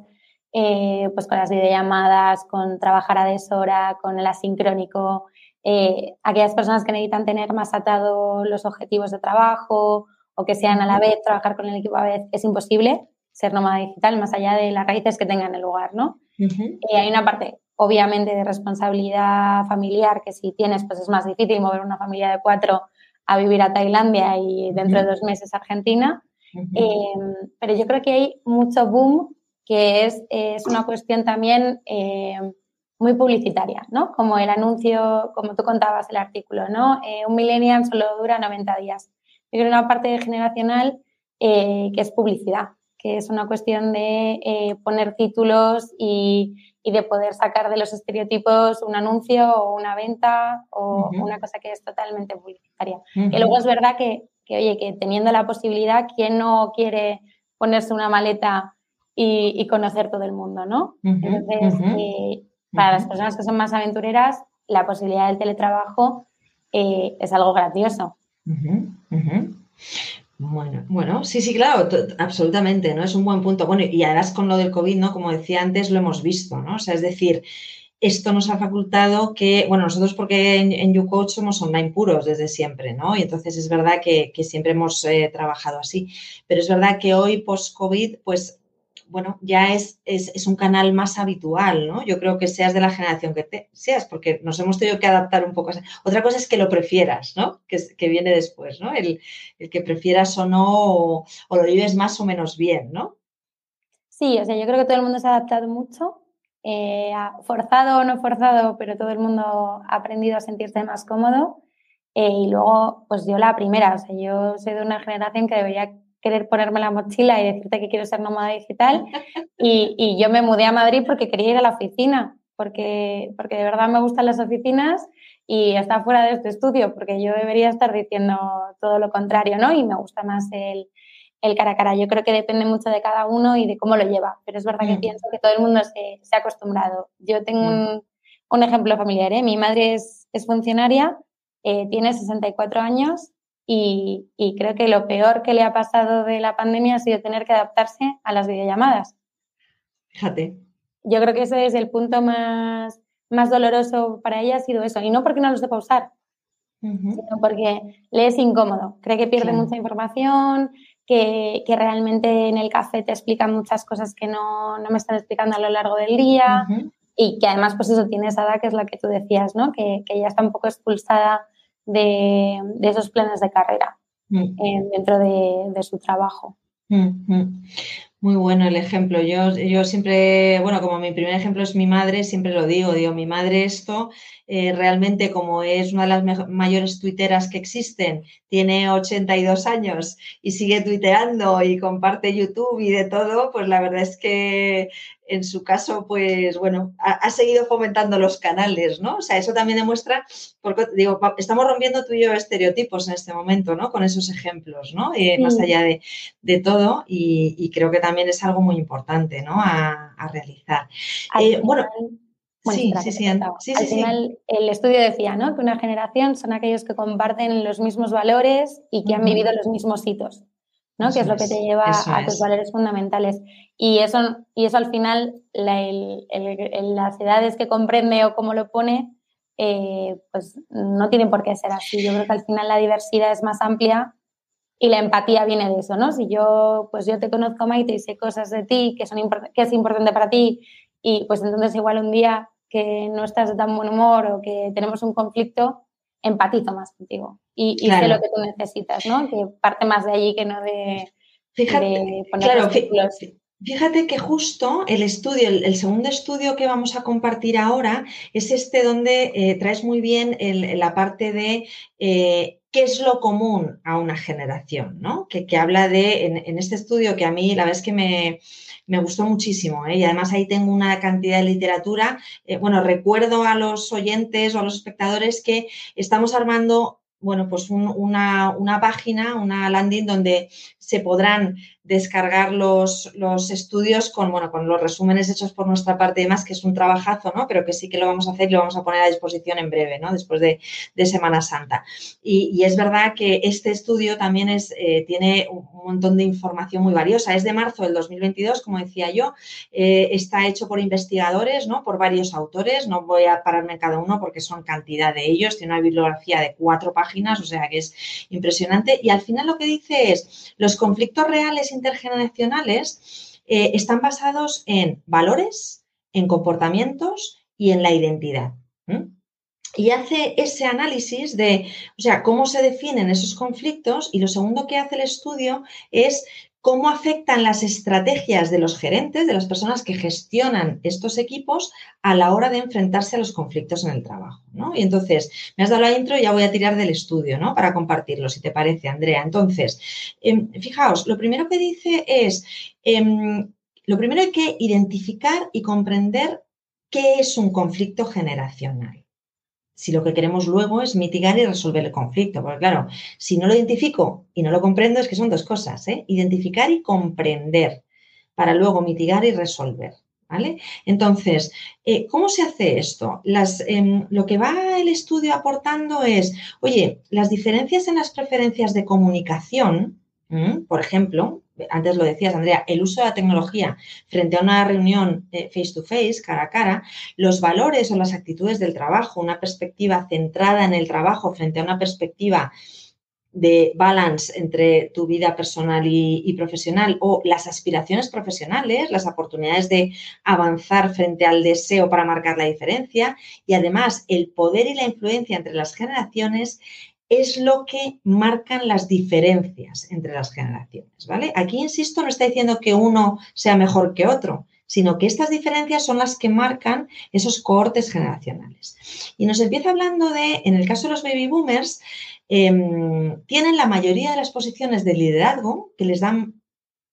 eh, pues con las videollamadas, con trabajar a deshora, con el asincrónico, eh, aquellas personas que necesitan tener más atado los objetivos de trabajo o que sean a la vez, trabajar con el equipo a la vez, es imposible ser nómada digital más allá de las raíces que tengan en el lugar, ¿no? Eh, hay una parte, obviamente, de responsabilidad familiar que si tienes, pues es más difícil mover una familia de cuatro a vivir a Tailandia y dentro de dos meses a Argentina. Em, pero yo creo que hay mucho boom que es, es una cuestión también em, muy publicitaria, ¿no? Como el anuncio, como tú contabas el artículo, ¿no? Eh, un millennial solo dura 90 días. Yo creo una parte generacional eh, que es publicidad, que es una cuestión de eh, poner títulos y, y de poder sacar de los estereotipos un anuncio o una venta o una cosa que es totalmente publicitaria. Y luego es verdad que, oye, que teniendo la posibilidad, ¿quién no quiere ponerse una maleta y, conocer todo el mundo, no? Entonces, para las personas que son más aventureras, la posibilidad del teletrabajo eh, es algo gracioso. Bueno, bueno, sí, sí, claro, absolutamente, ¿no? Es un buen punto. Bueno, y además con lo del COVID, ¿no? Como decía antes, lo hemos visto, ¿no? O sea, es decir, esto nos ha facultado que, bueno, nosotros porque en, en YouCoach somos online puros desde siempre, ¿no? Y entonces es verdad que, siempre hemos eh, trabajado así, pero es verdad que hoy, post-COVID, pues bueno, ya es, es, un canal más habitual, ¿no? Yo creo que seas de la generación que te, seas, porque nos hemos tenido que adaptar un poco. A Otra cosa es que lo prefieras, ¿no? Que, que viene después, ¿no? El, que prefieras o no, o, lo vives más o menos bien, ¿no? Sí, o sea, yo creo que todo el mundo se ha adaptado mucho, eh, forzado o no forzado, pero todo el mundo ha aprendido a sentirse más cómodo. Eh, y luego, pues yo la primera, o sea, yo soy de una generación que debería querer ponerme la mochila y decirte que quiero ser nómada digital. Y, yo me mudé a Madrid porque quería ir a la oficina, porque, porque de verdad me gustan las oficinas y está fuera de este estudio, porque yo debería estar diciendo todo lo contrario, ¿no? Y me gusta más el, el cara a cara. Yo creo que depende mucho de cada uno y de cómo lo lleva, pero es verdad que mm. pienso que todo el mundo se, se ha acostumbrado. Yo tengo mm. un, un, ejemplo familiar, ¿eh? Mi madre es, es funcionaria, eh, tiene 64 años y, creo que lo peor que le ha pasado de la pandemia ha sido tener que adaptarse a las videollamadas. Fíjate. Yo creo que ese es el punto más, más doloroso para ella ha sido eso. Y no porque no lo sepa usar, sino porque le es incómodo. Cree que pierde mucha información, que, realmente en el café te explican muchas cosas que no, me están explicando a lo largo del día. Y que además, pues eso, tiene esa edad que es la que tú decías, ¿no? Que, que ella está un poco expulsada de, esos planes de carrera mm. eh, dentro de, su trabajo. Mm, mm. Muy bueno el ejemplo. Yo, yo siempre, bueno, como mi primer ejemplo es mi madre, siempre lo digo, digo, mi madre esto eh, realmente como es una de las mayores tuiteras que existen, tiene 82 años y sigue tuiteando y comparte YouTube y de todo, pues la verdad es que en su caso, pues bueno, ha, seguido fomentando los canales, ¿no? O sea, eso también demuestra, porque digo, estamos rompiendo tú y yo estereotipos en este momento, ¿no? Con esos ejemplos, ¿no? Y Más allá de, todo, y, creo que también es algo muy importante, ¿no? A, realizar. Eh, bueno, sí, sí, sí, Al final, el estudio decía ¿no? que una generación son aquellos que comparten los mismos valores y que han vivido los mismos hitos, ¿no? que es lo que te lleva a tus valores fundamentales. Y eso, y eso al final, las edades que comprende o cómo lo pone, eh, pues no tienen por qué ser así. Yo creo que al final la diversidad es más amplia y la empatía viene de eso, ¿no? Si yo, pues yo te conozco, Maite, y sé cosas de ti que, son que es importante para ti, y pues entonces igual un día que no estás de tan buen humor o que tenemos un conflicto, empatizo más contigo y, sé lo que tú necesitas, ¿no? Que parte más de allí que no de, fíjate, claro, Fíjate que justo el estudio, el, segundo estudio que vamos a compartir ahora es este donde eh, traes muy bien la parte de eh, qué es lo común a una generación, ¿no? Que, habla de, en, este estudio que a mí la verdad es que me, me gustó muchísimo ¿eh? y además ahí tengo una cantidad de literatura. Eh, bueno, recuerdo a los oyentes o a los espectadores que estamos armando bueno, pues una, una, página, una landing donde se podrán descargar los, los, estudios con, bueno, con los resúmenes hechos por nuestra parte y demás, que es un trabajazo, ¿no? Pero que sí que lo vamos a hacer y lo vamos a poner a disposición en breve, ¿no? Después de, Semana Santa. Y, es verdad que este estudio también es, eh, tiene un montón de información muy valiosa. Es de marzo del 2022, como decía yo. Eh, está hecho por investigadores, ¿no? Por varios autores. No voy a pararme en cada uno porque son cantidad de ellos. Tiene una bibliografía de cuatro páginas, o sea que es impresionante. Y al final lo que dice es, los conflictos reales intergeneracionales eh, están basados en valores, en comportamientos y en la identidad. Y hace ese análisis de, o sea, cómo se definen esos conflictos y lo segundo que hace el estudio es cómo afectan las estrategias de los gerentes, de las personas que gestionan estos equipos a la hora de enfrentarse a los conflictos en el trabajo. ¿no? Y entonces, me has dado la intro y ya voy a tirar del estudio ¿no? para compartirlo, si te parece, Andrea. Entonces, em, fijaos, lo primero que dice es, em, lo primero hay que identificar y comprender qué es un conflicto generacional si lo que queremos luego es mitigar y resolver el conflicto. Porque claro, si no lo identifico y no lo comprendo, es que son dos cosas, ¿eh? identificar y comprender para luego mitigar y resolver. ¿Vale? Entonces, eh, ¿cómo se hace esto? Las, em, lo que va el estudio aportando es, oye, las diferencias en las preferencias de comunicación, por ejemplo, antes lo decías, Andrea, el uso de la tecnología frente a una reunión face to face, cara a cara, los valores o las actitudes del trabajo, una perspectiva centrada en el trabajo frente a una perspectiva de balance entre tu vida personal y, profesional o las aspiraciones profesionales, las oportunidades de avanzar frente al deseo para marcar la diferencia y además el poder y la influencia entre las generaciones es lo que marcan las diferencias entre las generaciones, ¿vale? Aquí, insisto, no está diciendo que uno sea mejor que otro, sino que estas diferencias son las que marcan esos cohortes generacionales. Y nos empieza hablando de, en el caso de los baby boomers, em, tienen la mayoría de las posiciones de liderazgo que les dan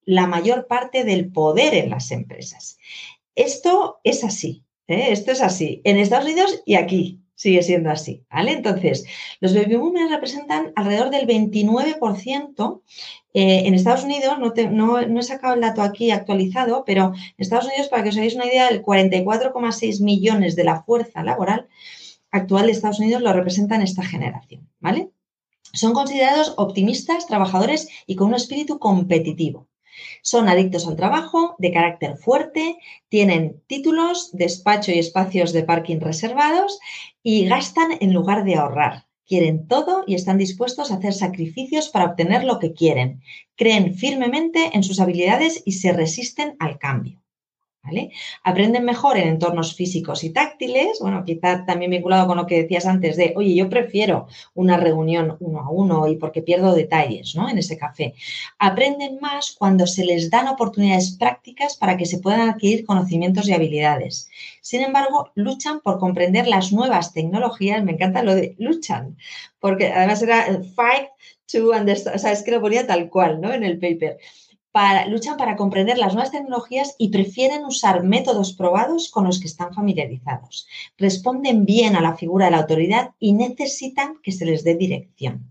la mayor parte del poder en las empresas. Esto es así, ¿eh? esto es así, en Estados Unidos y aquí, sigue siendo así, ¿vale? Entonces, los baby boomers representan alrededor del 29%. Eh, en Estados Unidos, no, he sacado el dato aquí actualizado, pero en Estados Unidos, para que os hagáis una idea, el 44,6 millones de la fuerza laboral actual de Estados Unidos lo representan esta generación, ¿vale? Son considerados optimistas, trabajadores y con un espíritu competitivo. Son adictos al trabajo, de carácter fuerte, tienen títulos, despacho y espacios de parking reservados y gastan en lugar de ahorrar. Quieren todo y están dispuestos a hacer sacrificios para obtener lo que quieren. Creen firmemente en sus habilidades y se resisten al cambio. Aprenden mejor en entornos físicos y táctiles, bueno, quizá también vinculado con lo que decías antes de, oye, yo prefiero una reunión uno a uno y porque pierdo detalles, ¿no? En ese café. Aprenden más cuando se les dan oportunidades prácticas para que se puedan adquirir conocimientos y habilidades. Sin embargo, luchan por comprender las nuevas tecnologías, me encanta lo de luchan, porque además era fight to understand, o sea, es que lo ponía tal cual, ¿no? En el paper luchan para comprender las nuevas tecnologías y prefieren usar métodos probados con los que están familiarizados. Responden bien a la figura de la autoridad y necesitan que se les dé dirección.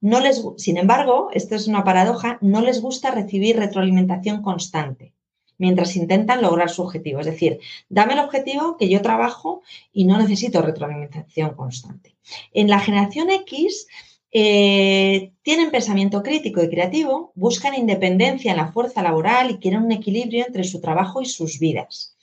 No les, sin embargo, esto es una paradoja, no les gusta recibir retroalimentación constante mientras intentan lograr su objetivo. Es decir, dame el objetivo que yo trabajo y no necesito retroalimentación constante. En la generación X eh, tienen pensamiento crítico y creativo, buscan independencia en la fuerza laboral y quieren un equilibrio entre su trabajo y sus vidas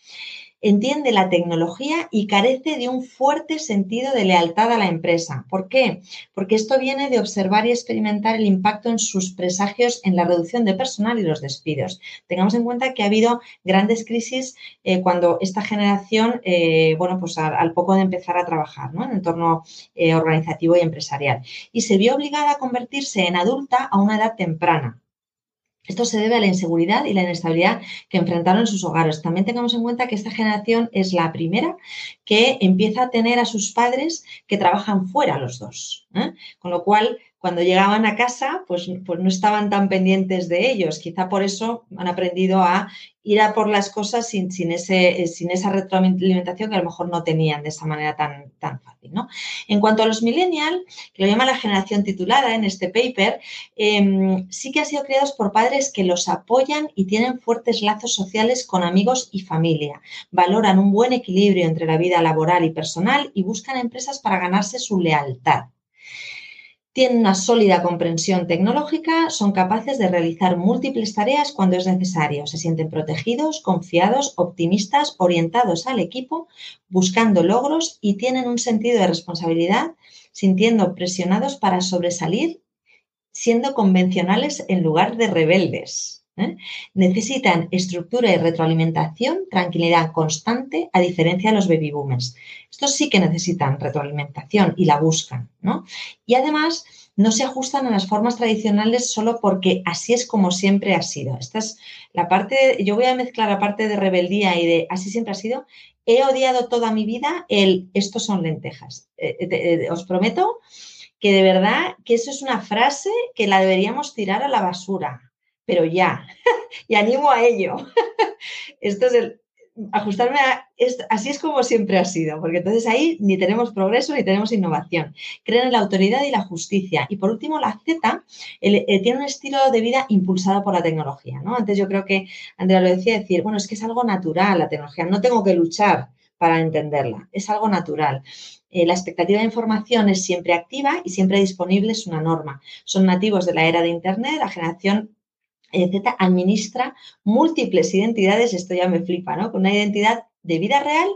entiende la tecnología y carece de un fuerte sentido de lealtad a la empresa. ¿Por qué? Porque esto viene de observar y experimentar el impacto en sus presagios en la reducción de personal y los despidos. Tengamos en cuenta que ha habido grandes crisis eh, cuando esta generación, eh, bueno, pues al, poco de empezar a trabajar en el entorno eh, organizativo y empresarial. Y se vio obligada a convertirse en adulta a una edad temprana. Esto se debe a la inseguridad y la inestabilidad que enfrentaron en sus hogares. También tengamos en cuenta que esta generación es la primera que empieza a tener a sus padres que trabajan fuera los dos. ¿eh? Con lo cual, cuando llegaban a casa, pues, pues no estaban tan pendientes de ellos. Quizá por eso han aprendido a ir a por las cosas sin, sin, ese, sin esa retroalimentación que a lo mejor no tenían de esa manera tan, tan fácil. ¿no? En cuanto a los millennials, que lo llama la generación titulada en este paper, em, sí que han sido criados por padres que los apoyan y tienen fuertes lazos sociales con amigos y familia. Valoran un buen equilibrio entre la vida laboral y personal y buscan empresas para ganarse su lealtad tienen una sólida comprensión tecnológica, son capaces de realizar múltiples tareas cuando es necesario, se sienten protegidos, confiados, optimistas, orientados al equipo, buscando logros y tienen un sentido de responsabilidad, sintiendo presionados para sobresalir, siendo convencionales en lugar de rebeldes. ¿Eh? Necesitan estructura y retroalimentación, tranquilidad constante, a diferencia de los baby boomers. Estos sí que necesitan retroalimentación y la buscan, ¿no? Y además no se ajustan a las formas tradicionales solo porque así es como siempre ha sido. Esta es la parte, yo voy a mezclar la parte de rebeldía y de así siempre ha sido. He odiado toda mi vida el estos son lentejas. Eh, eh, os prometo que de verdad que eso es una frase que la deberíamos tirar a la basura pero ya, [LAUGHS] y animo a ello. [LAUGHS] Esto es el, ajustarme a, así es como siempre ha sido, porque entonces ahí ni tenemos progreso ni tenemos innovación. Creen en la autoridad y la justicia. Y por último, la Z eh, tiene un estilo de vida impulsado por la tecnología. ¿no? Antes yo creo que Andrea lo decía, decir, bueno, es que es algo natural la tecnología, no tengo que luchar para entenderla, es algo natural. Eh, la expectativa de información es siempre activa y siempre disponible, es una norma. Son nativos de la era de Internet, la generación Administra múltiples identidades, esto ya me flipa, ¿no? Con una identidad de vida real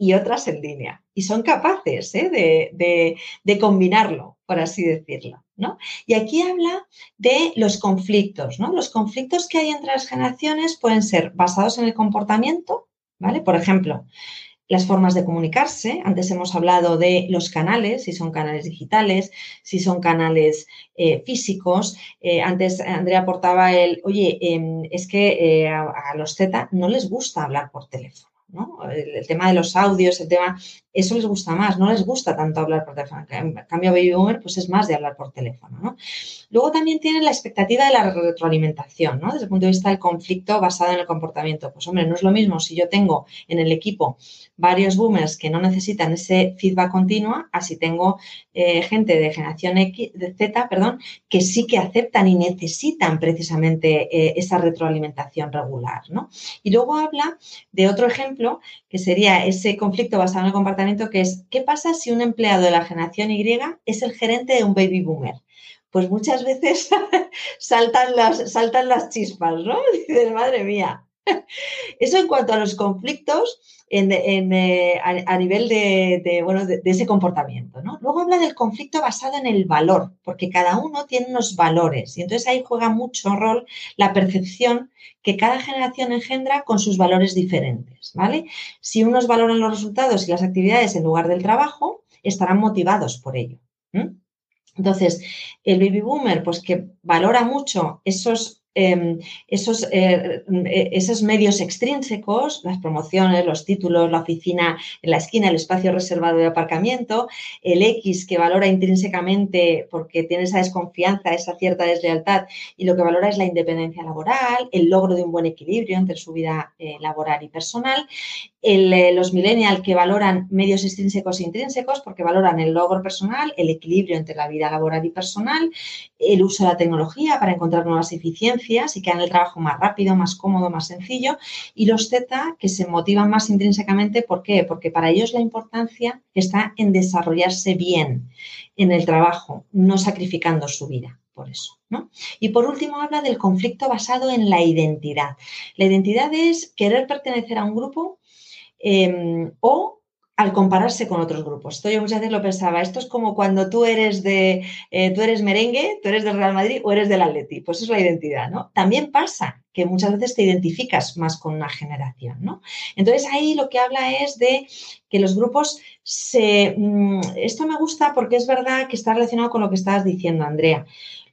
y otras en línea. Y son capaces ¿eh? de, de, combinarlo, por así decirlo. ¿no? Y aquí habla de los conflictos. ¿no? Los conflictos que hay entre las generaciones pueden ser basados en el comportamiento, ¿vale? Por ejemplo, las formas de comunicarse. Antes hemos hablado de los canales, si son canales digitales, si son canales eh, físicos. Eh, antes Andrea aportaba el, oye, em, es que eh, a, los Z no les gusta hablar por teléfono. ¿no? El, tema de los audios, el tema, eso les gusta más, no les gusta tanto hablar por teléfono. En cambio, Baby Boomer, pues es más de hablar por teléfono, ¿no? Luego también tienen la expectativa de la retroalimentación, ¿no? Desde el punto de vista del conflicto basado en el comportamiento. Pues hombre, no es lo mismo si yo tengo en el equipo varios boomers que no necesitan ese feedback continuo, así tengo eh, gente de generación X, de Z, perdón, que sí que aceptan y necesitan precisamente eh, esa retroalimentación regular, ¿no? Y luego habla de otro ejemplo que sería ese conflicto basado en el comportamiento, que es, ¿qué pasa si un empleado de la generación Y es el gerente de un baby boomer? pues muchas veces [LAUGHS] saltan, las, saltan las chispas, ¿no? [LAUGHS] Dices, madre mía. Eso en cuanto a los conflictos eh, a, nivel de, bueno, de, ese comportamiento. ¿no? Luego habla del conflicto basado en el valor, porque cada uno tiene unos valores y entonces ahí juega mucho rol la percepción que cada generación engendra con sus valores diferentes. ¿vale? Si unos valoran los resultados y las actividades en lugar del trabajo, estarán motivados por ello. Entonces, el baby boomer, pues que valora mucho esos Em, esos, eh, eh, esos medios extrínsecos, las promociones, los títulos, la oficina en la esquina, el espacio reservado de aparcamiento, el X que valora intrínsecamente porque tiene esa desconfianza, esa cierta deslealtad y lo que valora es la independencia laboral, el logro de un buen equilibrio entre su vida eh, laboral y personal eh, los millennials que valoran medios extrínsecos e intrínsecos porque valoran el logro personal, el equilibrio entre la vida laboral y personal, el uso de la tecnología para encontrar nuevas eficiencias y que hagan el trabajo más rápido, más cómodo, más sencillo. Y los Z que se motivan más intrínsecamente, ¿por qué? Porque para ellos la importancia está en desarrollarse bien en el trabajo, no sacrificando su vida por eso. ¿no? Y por último habla del conflicto basado en la identidad. La identidad es querer pertenecer a un grupo Em, o al compararse con otros grupos. Esto yo muchas veces lo pensaba, esto es como cuando tú eres de, eh, tú eres merengue, tú eres del Real Madrid o eres del Atleti, pues es la identidad, ¿no? También pasa que muchas veces te identificas más con una generación, ¿no? Entonces ahí lo que habla es de que los grupos se... Mm, esto me gusta porque es verdad que está relacionado con lo que estabas diciendo, Andrea.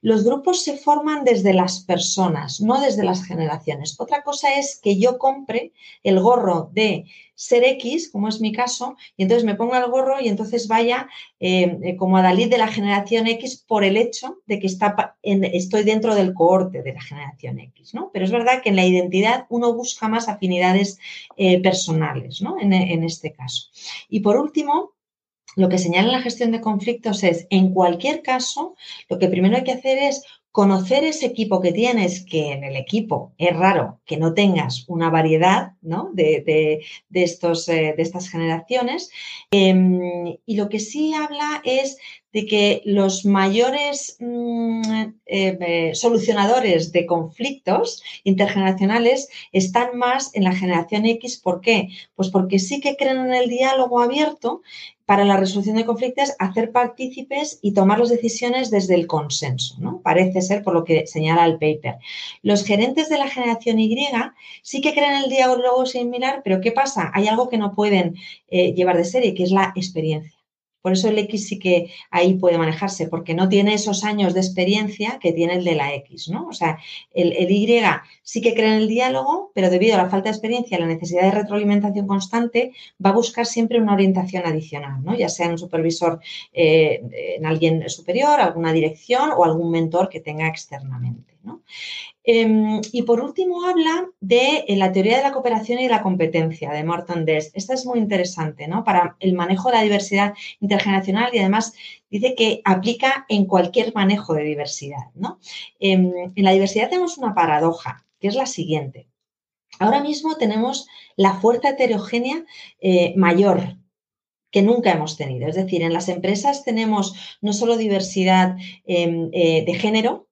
Los grupos se forman desde las personas, no desde las generaciones. Otra cosa es que yo compre el gorro de ser X, como es mi caso, y entonces me ponga el gorro y entonces vaya eh, eh, como a Dalí de la generación X por el hecho de que está estoy dentro del cohorte de la generación X, ¿no? Pero es verdad que en la identidad uno busca más afinidades eh, personales, ¿no? En, en este caso. Y por último, lo que señala la gestión de conflictos es, en cualquier caso, lo que primero hay que hacer es conocer ese equipo que tienes, que en el equipo es raro que no tengas una variedad de, estos, eh, de estas generaciones. Em, y lo que sí habla es de que los mayores mm, eh, eh, solucionadores de conflictos intergeneracionales están más en la generación X. ¿Por qué? Pues porque sí que creen en el diálogo abierto para la resolución de conflictos, hacer partícipes y tomar las decisiones desde el consenso, ¿no? Parece ser por lo que señala el paper. Los gerentes de la generación Y sí que creen el diálogo similar, pero ¿qué pasa? Hay algo que no pueden eh, llevar de serie, que es la experiencia. Por eso el X sí que ahí puede manejarse, porque no tiene esos años de experiencia que tiene el de la X, ¿no? O sea, el, Y sí que cree en el diálogo, pero debido a la falta de experiencia, la necesidad de retroalimentación constante, va a buscar siempre una orientación adicional, ¿no? Ya sea en un supervisor, eh, en alguien superior, alguna dirección o algún mentor que tenga externamente, ¿no? Em, y por último habla de eh, la teoría de la cooperación y la competencia de Morton Dest. Esta es muy interesante ¿no? para el manejo de la diversidad intergeneracional y además dice que aplica en cualquier manejo de diversidad. ¿no? Em, en la diversidad tenemos una paradoja, que es la siguiente. Ahora mismo tenemos la fuerza heterogénea eh, mayor que nunca hemos tenido. Es decir, en las empresas tenemos no solo diversidad em, eh, de género,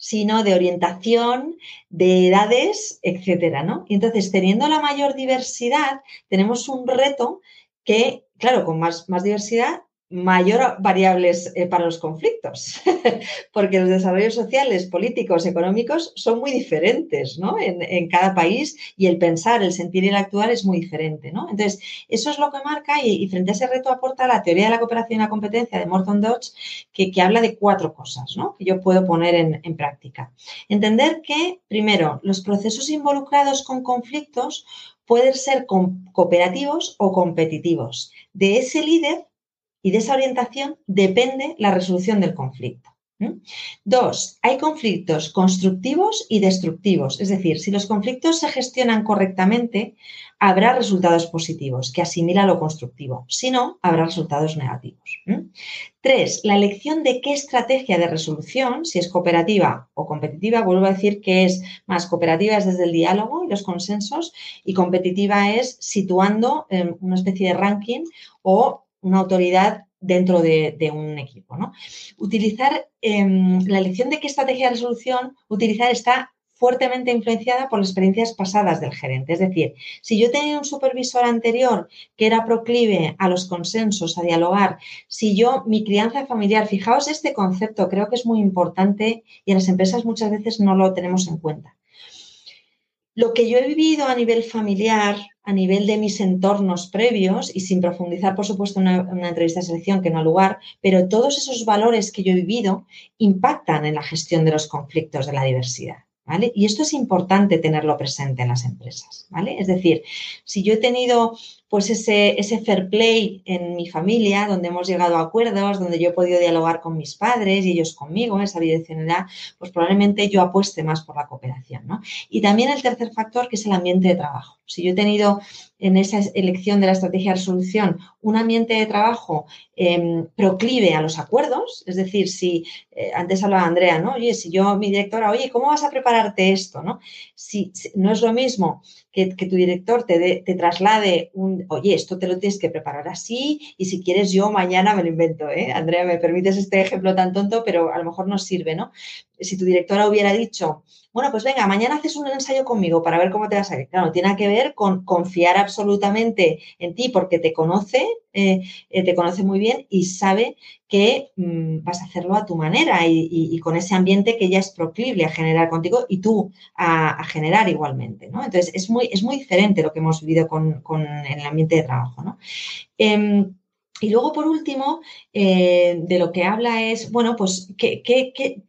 sino de orientación, de edades, etcétera, ¿no? Y entonces, teniendo la mayor diversidad, tenemos un reto que, claro, con más, más diversidad mayor variables eh, para los conflictos, [LAUGHS] porque los desarrollos sociales, políticos, económicos son muy diferentes ¿no? en, cada país y el pensar, el sentir y el actuar es muy diferente. ¿no? Entonces, eso es lo que marca y, frente a ese reto aporta la teoría de la cooperación y la competencia de Morton Dodge, que, habla de cuatro cosas ¿no? que yo puedo poner en práctica. Entender que, primero, los procesos involucrados con conflictos pueden ser cooperativos o competitivos. De ese líder y de esa orientación depende la resolución del conflicto. Dos, hay conflictos constructivos y destructivos, es decir, si los conflictos se gestionan correctamente, habrá resultados positivos que asimila lo constructivo, si no, habrá resultados negativos. Tres, la elección de qué estrategia de resolución, si es cooperativa o competitiva, vuelvo a decir que es más cooperativa es desde el diálogo y los consensos y competitiva es situando una especie de ranking o una autoridad dentro de, un equipo. ¿no? Utilizar em, la elección de qué estrategia de resolución utilizar está fuertemente influenciada por las experiencias pasadas del gerente. Es decir, si yo tenía un supervisor anterior que era proclive a los consensos, a dialogar, si yo, mi crianza familiar, fijaos este concepto, creo que es muy importante y en las empresas muchas veces no lo tenemos en cuenta. Lo que yo he vivido a nivel familiar, a nivel de mis entornos previos, y sin profundizar, por supuesto, en una, entrevista de selección que no ha lugar, pero todos esos valores que yo he vivido impactan en la gestión de los conflictos de la diversidad. Y esto es importante tenerlo presente en las empresas, ¿vale? Es decir, si yo he tenido pues ese, ese fair play en mi familia, donde hemos llegado a acuerdos, donde yo he podido dialogar con mis padres y ellos conmigo, esa bidireccionalidad, pues probablemente yo apueste más por la cooperación, ¿no? Y también el tercer factor, que es el ambiente de trabajo. Si yo he tenido en esa elección de la estrategia de resolución un ambiente de trabajo em, proclive a los acuerdos, es decir, si eh, antes hablaba Andrea, ¿no? Oye, si yo, mi directora, oye, ¿cómo vas a prepararte esto? ¿no? Si, no es lo mismo que, tu director te, te, traslade un, oye, esto te lo tienes que preparar así y si quieres yo mañana me lo invento, ¿eh? Andrea, me permites este ejemplo tan tonto, pero a lo mejor no sirve, ¿no? Si tu directora hubiera dicho, bueno, pues venga, mañana haces un ensayo conmigo para ver cómo te vas a ir. Claro, tiene que ver con confiar absolutamente en ti porque te conoce, eh, eh, te conoce muy bien y sabe que mm, vas a hacerlo a tu manera y, con ese ambiente que ya es proclible a generar contigo y tú a, generar igualmente, ¿no? Entonces, es muy, es muy diferente lo que hemos vivido con, el ambiente de trabajo, ¿no? Em, y luego, por último, eh, de lo que habla es, bueno, pues, ¿qué, qué, qué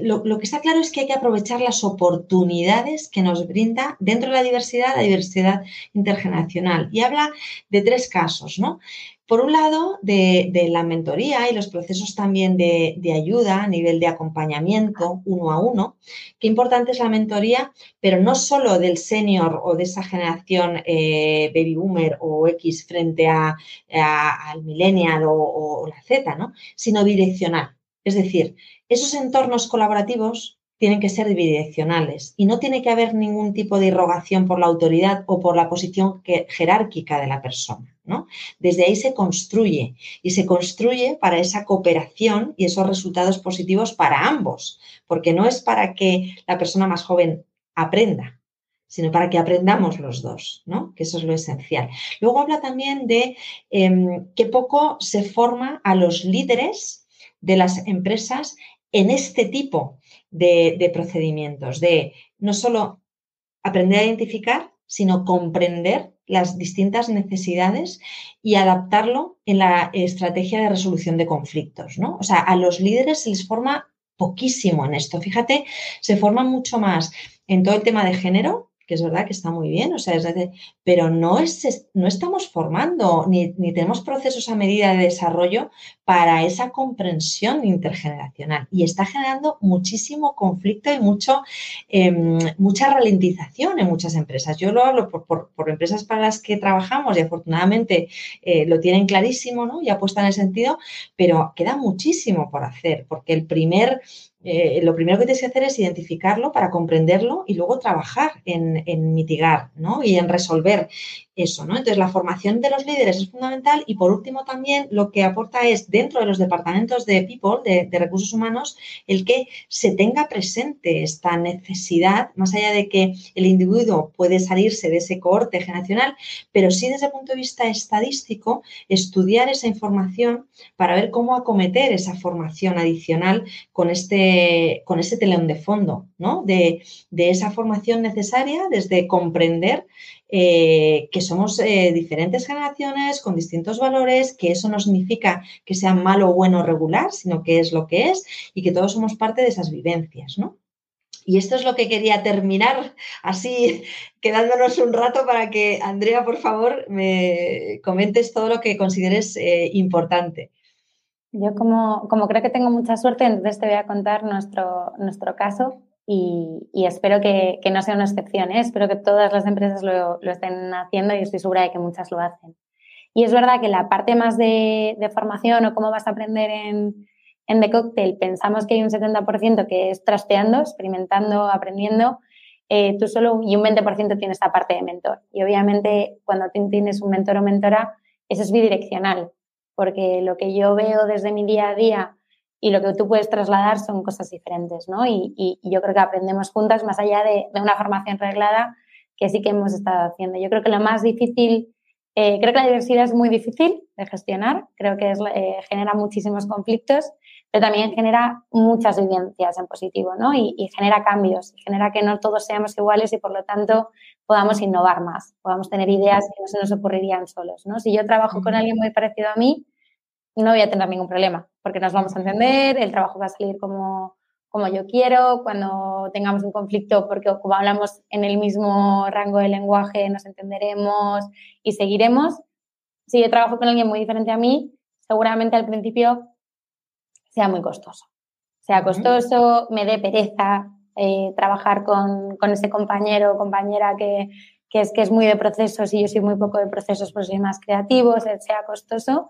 lo, que está claro es que hay que aprovechar las oportunidades que nos brinda dentro de la diversidad, la diversidad intergeneracional. Y habla de tres casos, ¿no? Por un lado, de, la mentoría y los procesos también de, ayuda a nivel de acompañamiento uno a uno. Qué importante es la mentoría, pero no solo del senior o de esa generación eh, baby boomer o X frente a, al millennial o, o la Z, ¿no? sino direccional. Es decir, esos entornos colaborativos tienen que ser bidireccionales y no tiene que haber ningún tipo de irrogación por la autoridad o por la posición jerárquica de la persona. ¿no? Desde ahí se construye y se construye para esa cooperación y esos resultados positivos para ambos, porque no es para que la persona más joven aprenda, sino para que aprendamos los dos, ¿no? que eso es lo esencial. Luego habla también de em, que poco se forma a los líderes de las empresas en este tipo de, procedimientos, de no solo aprender a identificar, sino comprender las distintas necesidades y adaptarlo en la estrategia de resolución de conflictos. ¿no? O sea, a los líderes se les forma poquísimo en esto. Fíjate, se forma mucho más en todo el tema de género, que es verdad que está muy bien, o sea, es pero no, es, no estamos formando ni, tenemos procesos a medida de desarrollo para esa comprensión intergeneracional y está generando muchísimo conflicto y mucho, em, mucha ralentización en muchas empresas. Yo lo hablo por, empresas para las que trabajamos y afortunadamente eh, lo tienen clarísimo ¿no? y apuestan en el sentido, pero queda muchísimo por hacer porque el primer eh, lo primero que tienes que hacer es identificarlo para comprenderlo y luego trabajar en, en mitigar ¿no? y en resolver eso, ¿no? Entonces, la formación de los líderes es fundamental y por último también lo que aporta es dentro de los departamentos de people, de, recursos humanos, el que se tenga presente esta necesidad, más allá de que el individuo puede salirse de ese cohorte generacional, pero sí desde el punto de vista estadístico, estudiar esa información para ver cómo acometer esa formación adicional con este, con ese telón de fondo, ¿no? De, de esa formación necesaria desde comprender eh, que somos eh, diferentes generaciones con distintos valores, que eso no significa que sea malo, bueno, regular, sino que es lo que es y que todos somos parte de esas vivencias, ¿no? Y esto es lo que quería terminar así, [LAUGHS] quedándonos un rato para que, Andrea, por favor, me comentes todo lo que consideres eh, importante. Yo como, como, creo que tengo mucha suerte, entonces te voy a contar nuestro, nuestro caso y, espero que, no sea una excepción. ¿eh? Espero que todas las empresas lo, estén haciendo y estoy segura de que muchas lo hacen. Y es verdad que la parte más de, formación o cómo vas a aprender en, en The Cocktail, pensamos que hay un 70% que es trasteando, experimentando, aprendiendo. Eh, tú solo y un 20% tienes esta parte de mentor. Y obviamente cuando tienes un mentor o mentora, eso es bidireccional. porque lo que yo veo desde mi día a día y lo que tú puedes trasladar son cosas diferentes, ¿no? Y, yo creo que aprendemos juntas más allá de, una formación reglada que sí que hemos estado haciendo. Yo creo que lo más difícil, eh, creo que la diversidad es muy difícil de gestionar, creo que eh, genera muchísimos conflictos, pero también genera muchas vivencias en positivo, ¿no? Y, genera cambios, genera que no todos seamos iguales y por lo tanto podamos innovar más, podamos tener ideas que no se nos ocurrirían solos, ¿no? Si yo trabajo con alguien muy parecido a mí, no voy a tener ningún problema, porque nos vamos a entender, el trabajo va a salir como, como yo quiero, cuando tengamos un conflicto, porque como hablamos en el mismo rango de lenguaje, nos entenderemos y seguiremos. Si yo trabajo con alguien muy diferente a mí, seguramente al principio sea muy costoso. Sea costoso, me dé pereza eh, trabajar con, con, ese compañero o compañera que, que, es, que es muy de procesos y yo soy muy poco de procesos, pues soy más creativo, sea costoso,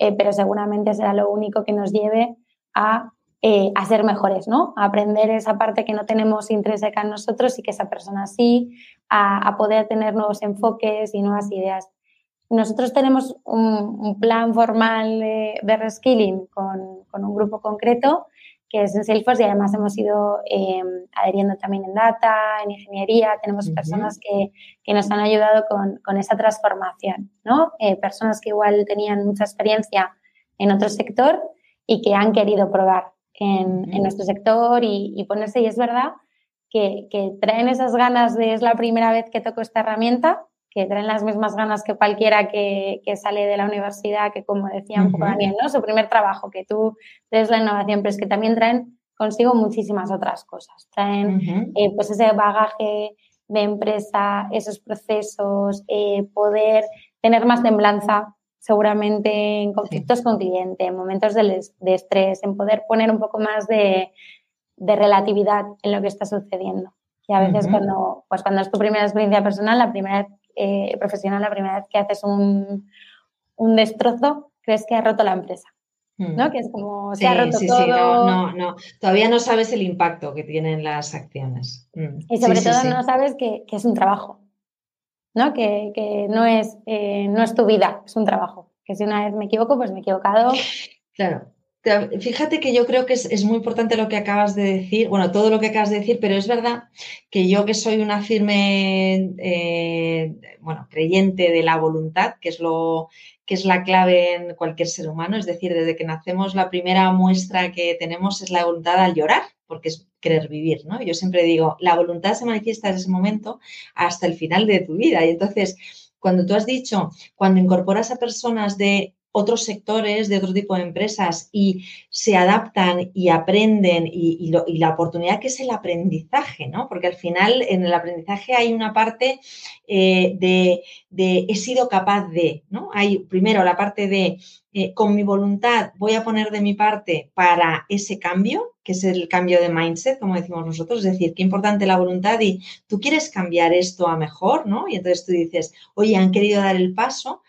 eh, pero seguramente será lo único que nos lleve a, eh, a, ser mejores, ¿no? A aprender esa parte que no tenemos intrínseca en nosotros y que esa persona sí, a, a poder tener nuevos enfoques y nuevas ideas. Nosotros tenemos un, plan formal de, reskilling con, un grupo concreto que es en Salesforce y además hemos ido em, adheriendo también en data, en ingeniería. Tenemos personas que, nos han ayudado con, esa transformación, ¿no? Eh, personas que igual tenían mucha experiencia en otro sector y que han querido probar en, nuestro sector y, ponerse. Y es verdad que, que traen esas ganas de es la primera vez que toco esta herramienta que traen las mismas ganas que cualquiera que, sale de la universidad, que como decía un poco Daniel, ¿no? Su primer trabajo, que tú traes la innovación, pero es que también traen consigo muchísimas otras cosas. Traen eh, pues ese bagaje de empresa, esos procesos, eh, poder tener más temblanza seguramente en conflictos con cliente, en momentos de, estrés, en poder poner un poco más de, relatividad en lo que está sucediendo. Y a veces cuando, pues cuando es tu primera experiencia personal, la primera eh, profesional, la primera vez que haces un, un destrozo, crees que ha roto la empresa. ¿no? Mm. Que es como se ha roto sí, todo. Sí, no, no, no. Todavía no sabes el impacto que tienen las acciones. Mm. Y sobre todo no sabes que, que, es un trabajo, ¿no? Que, que no, es, eh, no es tu vida, es un trabajo. Que si una vez me equivoco, pues me he equivocado. Claro. Fíjate que yo creo que es, muy importante lo que acabas de decir, bueno, todo lo que acabas de decir, pero es verdad que yo que soy una firme, eh, bueno, creyente de la voluntad, que es lo que es la clave en cualquier ser humano, es decir, desde que nacemos la primera muestra que tenemos es la voluntad al llorar, porque es querer vivir, ¿no? Yo siempre digo, la voluntad se manifiesta desde ese momento hasta el final de tu vida. Y entonces, cuando tú has dicho, cuando incorporas a personas de otros sectores de otro tipo de empresas y se adaptan y aprenden y, la oportunidad que es el aprendizaje, ¿no? Porque al final en el aprendizaje hay una parte eh, de, he sido capaz de, ¿no? Hay primero la parte de eh, con mi voluntad voy a poner de mi parte para ese cambio, que es el cambio de mindset, como decimos nosotros, es decir, qué importante la voluntad y tú quieres cambiar esto a mejor, ¿no? Y entonces tú dices, oye, han querido dar el paso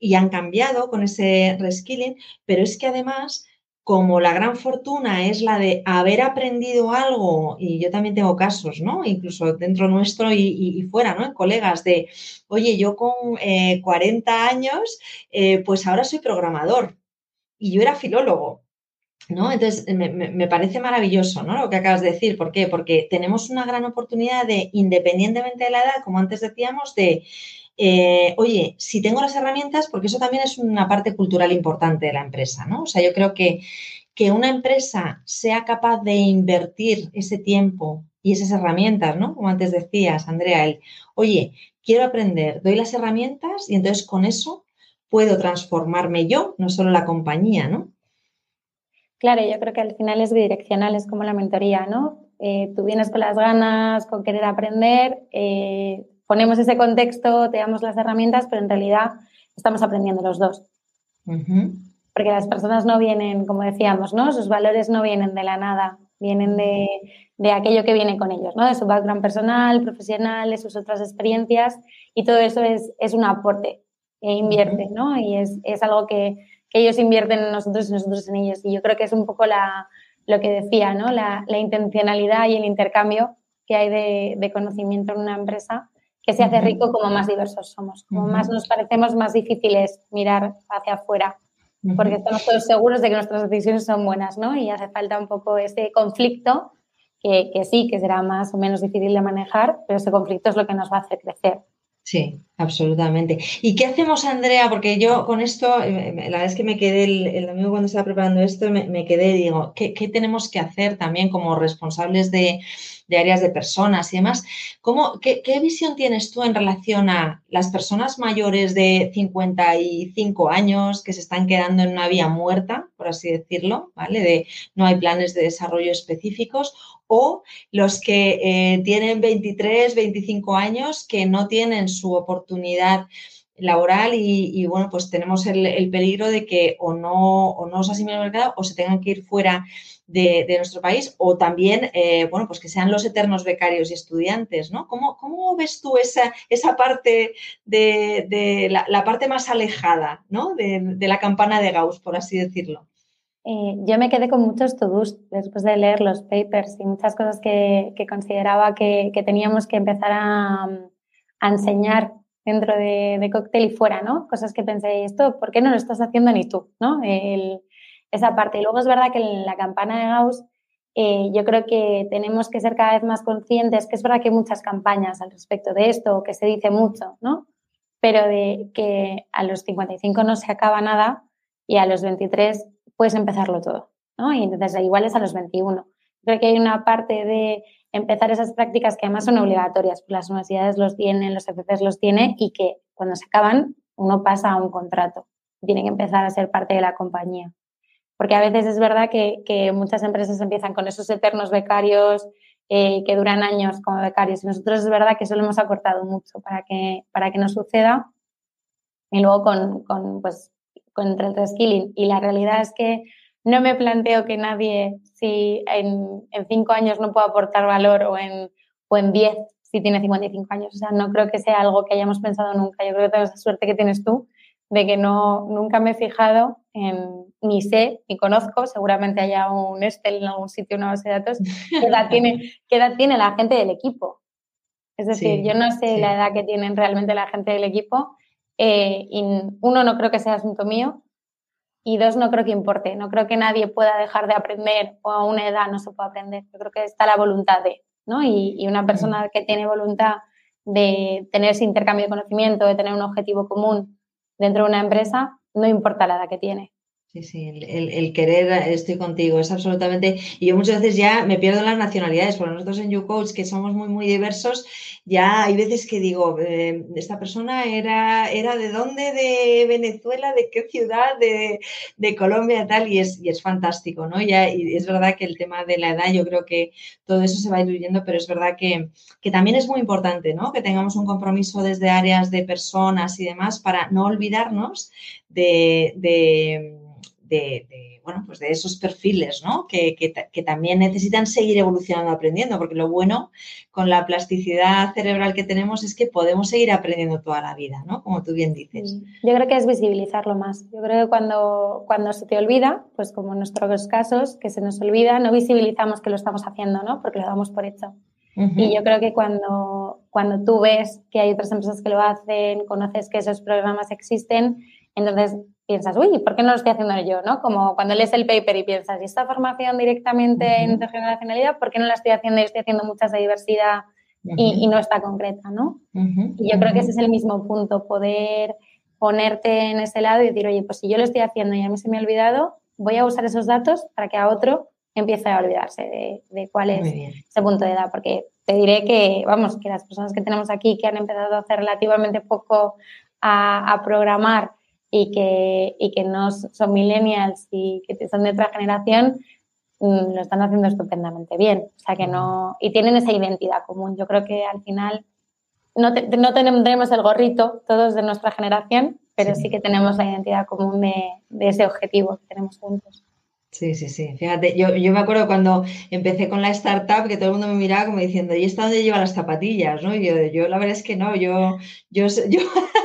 y han cambiado con ese reskilling, pero es que además, como la gran fortuna es la de haber aprendido algo, y yo también tengo casos, ¿no? Incluso dentro nuestro y, fuera, ¿no? Colegas de, oye, yo con 40 eh, años, eh, pues ahora soy programador y yo era filólogo. ¿No? Entonces, me, me, parece maravilloso ¿no? lo que acabas de decir. ¿Por qué? Porque tenemos una gran oportunidad de, independientemente de la edad, como antes decíamos, de, eh, oye, si tengo las herramientas, porque eso también es una parte cultural importante de la empresa, ¿no? O sea, yo creo que, que una empresa sea capaz de invertir ese tiempo y esas herramientas, ¿no? Como antes decías, Andrea, el, oye, quiero aprender, doy las herramientas y entonces con eso puedo transformarme yo, no solo la compañía, ¿no? Claro, yo creo que al final es bidireccional, es como la mentoría, ¿no? Eh, tú vienes con las ganas, con querer aprender, eh, ponemos ese contexto, te damos las herramientas, pero en realidad estamos aprendiendo los dos. Porque las personas no vienen, como decíamos, ¿no? Sus valores no vienen de la nada, vienen de, aquello que viene con ellos, ¿no? De su background personal, profesional, de sus otras experiencias y todo eso es, es un aporte e invierte, ¿no? Y es, algo que, ellos invierten en nosotros y nosotros en ellos. Y yo creo que es un poco la, lo que decía, ¿no? La, intencionalidad y el intercambio que hay de, de conocimiento en una empresa que se hace rico como más diversos somos, como más nos parecemos, más difícil es mirar hacia afuera porque estamos todos seguros de que nuestras decisiones son buenas, ¿no? Y hace falta un poco ese conflicto que, que sí, que será más o menos difícil de manejar, pero ese conflicto es lo que nos va a hacer crecer. Sí, absolutamente. ¿Y qué hacemos, Andrea? Porque yo con esto, eh, la verdad es que me quedé el, domingo cuando estaba preparando esto, me, quedé y digo, ¿qué, tenemos que hacer también como responsables de, áreas de personas y demás? ¿Cómo, qué, visión tienes tú en relación a las personas mayores de 55 años que se están quedando en una vía muerta, por así decirlo, ¿vale? De no hay planes de desarrollo específicos o los que eh, tienen 23, 25 años que no tienen su oportunidad laboral y, bueno, pues tenemos el, peligro de que o no, o no se asimilen al mercado o se tengan que ir fuera de, nuestro país o también, eh, bueno, pues que sean los eternos becarios y estudiantes, ¿no? ¿Cómo, cómo ves tú esa, esa parte de, la, parte más alejada, ¿no? De, la campana de Gauss, por así decirlo? Eh, yo me quedé con muchos to-dos después de leer los papers y muchas cosas que, consideraba que, teníamos que empezar a, enseñar dentro de, cóctel y fuera, ¿no? Cosas que pensé, esto, ¿por qué no lo estás haciendo ni tú, ¿no? esa parte. Y luego es verdad que en la campana de Gauss eh, yo creo que tenemos que ser cada vez más conscientes, que es verdad que hay muchas campañas al respecto de esto, que se dice mucho, ¿no? Pero de que a los 55 no se acaba nada y a los 23 puedes empezarlo todo, ¿no? Y entonces igual es a los 21. Creo que hay una parte de empezar esas prácticas que además son obligatorias, las universidades los tienen, los FPs los tienen y que cuando se acaban uno pasa a un contrato, tiene que empezar a ser parte de la compañía. Porque a veces es verdad que, muchas empresas empiezan con esos eternos becarios eh, que duran años como becarios y nosotros es verdad que eso lo hemos acortado mucho para que, para que no suceda y luego con, con pues, contra el reskilling. Y la realidad es que no me planteo que nadie, si en, cinco años no puede aportar valor o en, o en diez, si tiene 55 años. O sea, no creo que sea algo que hayamos pensado nunca. Yo creo que tengo esa suerte que tienes tú de que no, nunca me he fijado en, ni sé, ni conozco, seguramente haya un Excel en algún sitio, una base de datos, qué edad [LAUGHS] tiene, qué edad tiene la gente del equipo. Es decir, yo no sé la edad que tienen realmente la gente del equipo eh, y uno, no creo que sea asunto mío. Y dos, no creo que importe. No creo que nadie pueda dejar de aprender o a una edad no se pueda aprender. Yo creo que está la voluntad de, ¿no? Y, y una persona que tiene voluntad de tener ese intercambio de conocimiento, de tener un objetivo común dentro de una empresa, no importa la edad que tiene. Sí, sí, el, querer, estoy contigo, es absolutamente. Y yo muchas veces ya me pierdo las nacionalidades, porque nosotros en YouCoach, que somos muy, muy diversos, ya hay veces que digo, eh, esta persona era, era de dónde, de Venezuela, de qué ciudad, de, de Colombia, tal, y es, y es fantástico, ¿no? Ya, y es verdad que el tema de la edad, yo creo que todo eso se va diluyendo, pero es verdad que, que también es muy importante, ¿no? Que tengamos un compromiso desde áreas de personas y demás para no olvidarnos de de, bueno, pues de esos perfiles, ¿no? Que, también necesitan seguir evolucionando, aprendiendo, porque lo bueno con la plasticidad cerebral que tenemos es que podemos seguir aprendiendo toda la vida, ¿no? Como tú bien dices. Yo creo que es visibilizarlo más. Yo creo que cuando, cuando se te olvida, pues como en nuestros casos, que se nos olvida, no visibilizamos que lo estamos haciendo, ¿no? Porque lo damos por hecho. Y yo creo que cuando, cuando tú ves que hay otras empresas que lo hacen, conoces que esos programas existen, entonces piensas, uy, ¿por qué no lo estoy haciendo yo? ¿no? Como cuando lees el paper y piensas, ¿y esta formación directamente en intergeneracionalidad, por qué no la estoy haciendo y estoy haciendo muchas de diversidad y, no está concreta? ¿no? Y yo creo que ese es el mismo punto, poder ponerte en ese lado y decir, oye, pues si yo lo estoy haciendo y a mí se me ha olvidado, voy a usar esos datos para que a otro empiece a olvidarse de, cuál es ese punto de edad, porque te diré que, vamos, que las personas que tenemos aquí que han empezado a hacer relativamente poco a, a programar y que, y que no son millennials y que son de otra generación, mm, lo están haciendo estupendamente bien. O sea que no, y tienen esa identidad común. Yo creo que al final no, no tendremos el gorrito todos de nuestra generación, pero sí, que tenemos la identidad común de, de, ese objetivo que tenemos juntos. Sí, sí, sí. Fíjate, yo, yo, me acuerdo cuando empecé con la startup que todo el mundo me miraba como diciendo, ¿y esta dónde lleva las zapatillas? ¿no? yo, yo la verdad es que no, yo, yo, yo [LAUGHS]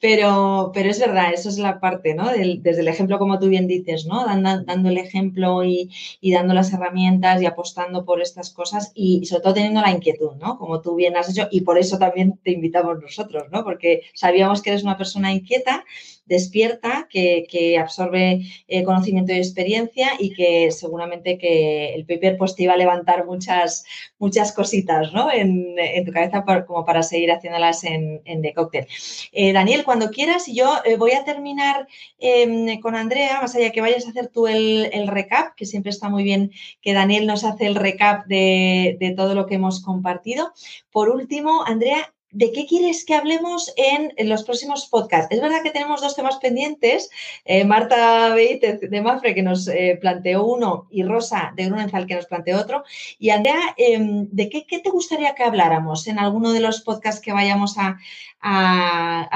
Pero, pero es verdad, eso es la parte, ¿no? desde el ejemplo, como tú bien dices, ¿no? Dando, dando el ejemplo y, y, dando las herramientas y apostando por estas cosas y sobre todo teniendo la inquietud, ¿no? Como tú bien has hecho y por eso también te invitamos nosotros, ¿no? Porque sabíamos que eres una persona inquieta despierta, que, absorbe eh, conocimiento y experiencia y que seguramente que el paper pues, te iba a levantar muchas, muchas cositas ¿no? en, tu cabeza como para seguir haciéndolas en, en The Cocktail. Eh, Daniel, cuando quieras, y yo eh, voy a terminar em, con Andrea, más allá que vayas a hacer tú el, recap, que siempre está muy bien que Daniel nos hace el recap de, de todo lo que hemos compartido. Por último, Andrea, ¿de qué quieres que hablemos en, los próximos podcasts? Es verdad que tenemos dos temas pendientes. Eh, Marta Beítez de Mafre, que nos eh, planteó uno, y Rosa de Grunenthal, que nos planteó otro. Y Andrea, em, ¿de qué, te gustaría que habláramos en alguno de los podcasts que vayamos a,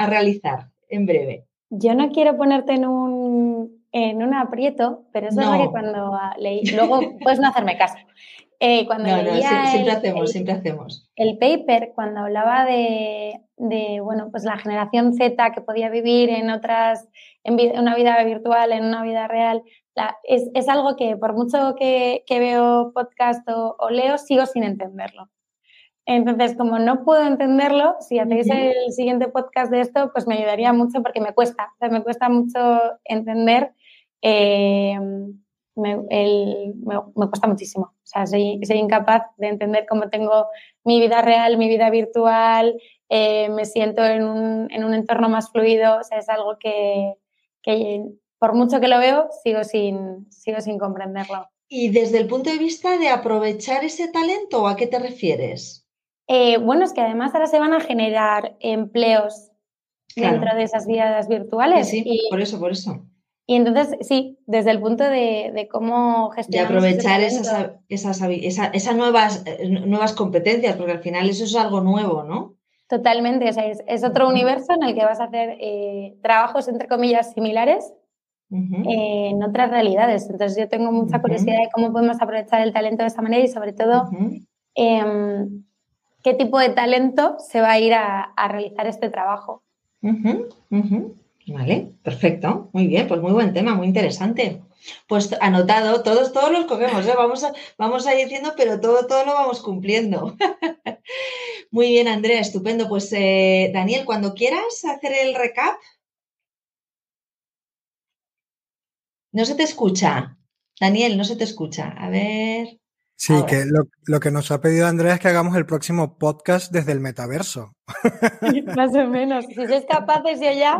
realizar en breve? Yo no quiero ponerte en un, en un aprieto, pero es verdad que cuando leí, luego puedes no hacerme caso. Eh, cuando siempre, hacemos, el, siempre hacemos. El paper, cuando hablaba de, bueno, pues la generación Z que podía vivir en otras, en, una vida virtual, en una vida real, es, algo que por mucho que, veo podcast o, leo, sigo sin entenderlo. Entonces, como no puedo entenderlo, si hacéis el siguiente podcast de esto, pues me ayudaría mucho porque me cuesta, me cuesta mucho entender. Eh, me, me, cuesta muchísimo. O sea, soy, soy, incapaz de entender cómo tengo mi vida real, mi vida virtual, eh, me siento en un, en un, entorno más fluido. O sea, es algo que, que, por mucho que lo veo, sigo sin, sigo sin comprenderlo. ¿Y desde el punto de vista de aprovechar ese talento, a qué te refieres? Eh, bueno, es que además ahora se van a generar empleos dentro de esas vidas virtuales. Sí, sí por eso, por eso. Y entonces, sí, desde el punto de, cómo gestionar. De aprovechar esas, esas, nuevas, nuevas competencias, porque al final eso es algo nuevo, ¿no? Totalmente, o sea, es, otro universo en el que vas a hacer eh, trabajos, entre comillas, similares en otras realidades. Entonces, yo tengo mucha curiosidad de cómo podemos aprovechar el talento de esa manera y, sobre todo, em, qué tipo de talento se va a ir a, a realizar este trabajo. Vale, perfecto. Muy bien, pues muy buen tema, muy interesante. Pues anotado, todos, todos los cogemos, ¿eh? vamos, a, vamos a ir diciendo, pero todo, todo lo vamos cumpliendo. [LAUGHS] muy bien, Andrea, estupendo. Pues eh, Daniel, cuando quieras hacer el recap. No se te escucha. Daniel, no se te escucha. A ver. Sí, que lo, que nos ha pedido Andrea es que hagamos el próximo podcast desde el metaverso. [LAUGHS] Más o menos. Si sois capaces, yo ya.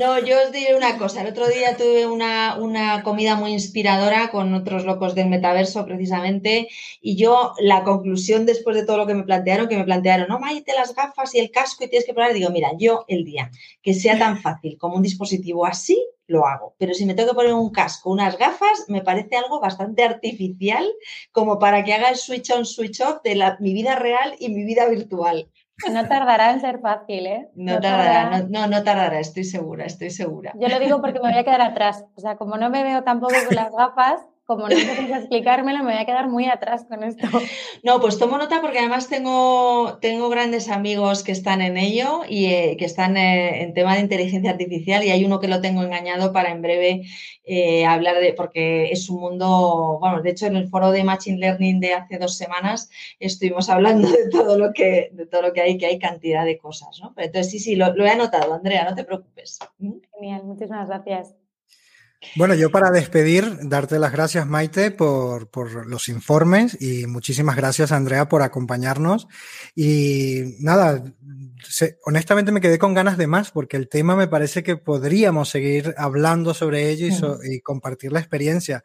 No, yo os diré una cosa. El otro día tuve una, una, comida muy inspiradora con otros locos del metaverso, precisamente, y yo, la conclusión después de todo lo que me plantearon, que me plantearon, no, Maite, las gafas y el casco y tienes que probar, digo, mira, yo el día que sea tan fácil como un dispositivo así, lo hago. Pero si me tengo que poner un casco, unas gafas, me parece algo bastante artificial como para que haga el switch on, switch off de la, mi vida real y mi vida virtual. No tardará en ser fácil, ¿eh? No, tardará, No, no, tardará, estoy segura, estoy segura. Yo lo digo porque me voy a quedar atrás. O sea, como no me veo tampoco con las gafas, como no necesitas explicármelo, me voy a quedar muy atrás con esto. [LAUGHS] No, pues tomo nota porque además tengo, tengo grandes amigos que están en ello y eh, que están eh, en tema de inteligencia artificial y hay uno que lo tengo engañado para en breve eh, hablar de, porque es un mundo, bueno, de hecho en el foro de Machine Learning de hace dos semanas estuvimos hablando de todo lo que, de todo lo que hay, que hay cantidad de cosas, ¿no? entonces sí, sí, lo, lo he anotado, Andrea, no te preocupes. ¿Mm? Genial, muchísimas gracias. Bueno, yo para despedir, darte las gracias, Maite, por, por, los informes y muchísimas gracias, Andrea, por acompañarnos. Y nada, honestamente me quedé con ganas de más porque el tema me parece que podríamos seguir hablando sobre ello y, y compartir la experiencia.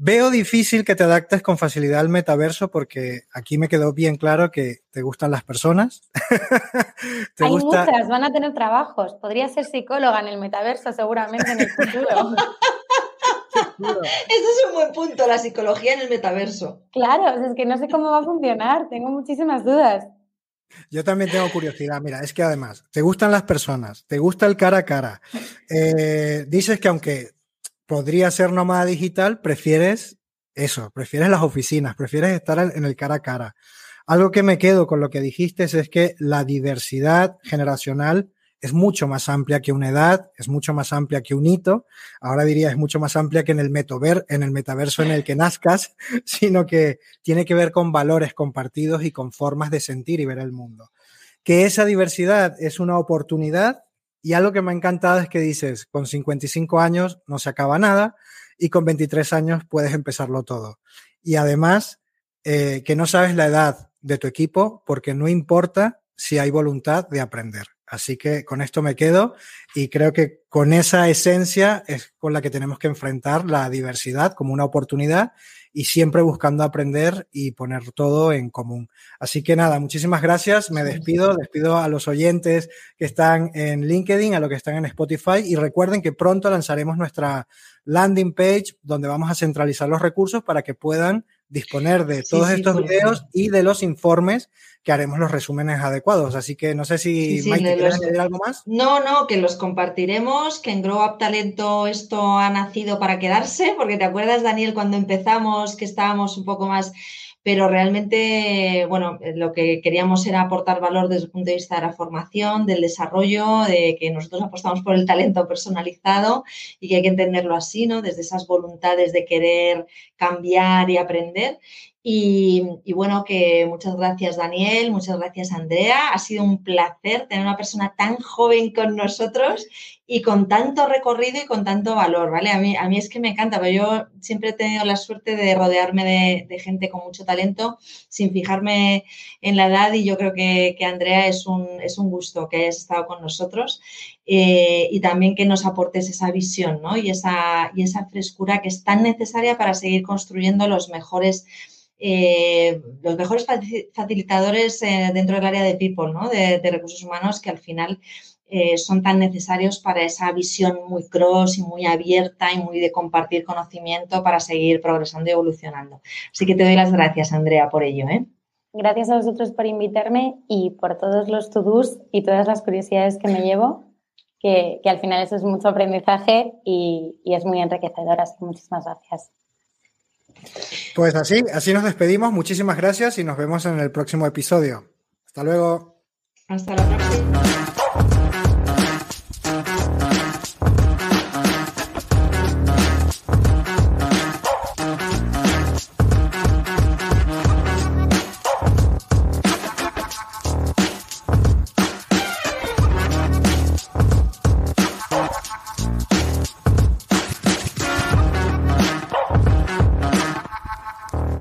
Veo difícil que te adaptes con facilidad al metaverso porque aquí me quedó bien claro que te gustan las personas. [LAUGHS] Hay muchas, van a tener trabajos. Podría ser psicóloga en el metaverso seguramente en el futuro. [LAUGHS] Este es un buen punto, la psicología en el metaverso. Claro, es que no sé cómo va a funcionar, tengo muchísimas dudas. Yo también tengo curiosidad. Mira, es que además, te gustan las personas, te gusta el cara a cara. Eh, dices que aunque podría ser nómada digital, prefieres eso, prefieres las oficinas, prefieres estar en el cara a cara. Algo que me quedo con lo que dijiste es que la diversidad generacional es mucho más amplia que una edad, es mucho más amplia que un hito. Ahora diría es mucho más amplia que en el metaver, en el metaverso en el que nazcas, [LAUGHS] sino que tiene que ver con valores compartidos y con formas de sentir y ver el mundo. Que esa diversidad es una oportunidad y algo que me ha encantado es que dices, con 55 años no se acaba nada y con 23 años puedes empezarlo todo. Y además, eh, que no sabes la edad de tu equipo porque no importa si hay voluntad de aprender. Así que con esto me quedo y creo que con esa esencia es con la que tenemos que enfrentar la diversidad como una oportunidad y siempre buscando aprender y poner todo en común. Así que nada, muchísimas gracias. Me despido, despido a los oyentes que están en LinkedIn, a los que están en Spotify y recuerden que pronto lanzaremos nuestra landing page donde vamos a centralizar los recursos para que puedan disponer de todos estos videos y de los informes que haremos los resúmenes adecuados. Así que no sé si sí, añadir algo más. No, no, que los compartiremos, que en Grow Up Talento esto ha nacido para quedarse, porque te acuerdas, Daniel, cuando empezamos que estábamos un poco más pero realmente, bueno, lo que queríamos era aportar valor desde el punto de vista de la formación, del desarrollo, de que nosotros apostamos por el talento personalizado y que hay que entenderlo así, ¿no? Desde esas voluntades de querer cambiar y aprender. Y, bueno, que muchas gracias Daniel, muchas gracias Andrea. Ha sido un placer tener una persona tan joven con nosotros y con tanto recorrido y con tanto valor, ¿vale? A mí, a mí es que me encanta, pero yo siempre he tenido la suerte de rodearme de, gente con mucho talento sin fijarme en la edad y yo creo que, Andrea es un, es un gusto que hayas estado con nosotros eh, y también que nos aportes esa visión, ¿no? Y esa, y esa frescura que es tan necesaria para seguir construyendo los mejores eh, los mejores facilitadores eh, dentro del área de people, de, recursos humanos, que al final eh, son tan necesarios para esa visión muy cross y muy abierta y muy de compartir conocimiento para seguir progresando y evolucionando. Así que te doy las gracias, Andrea, por ello. Gracias a vosotros por invitarme y por todos los to-dos y todas las curiosidades que me llevo, que, al final eso es mucho aprendizaje y, y es muy enriquecedor. Así que muchísimas gracias. Pues así, así nos despedimos. Muchísimas gracias y nos vemos en el próximo episodio. Hasta luego. Hasta la próxima.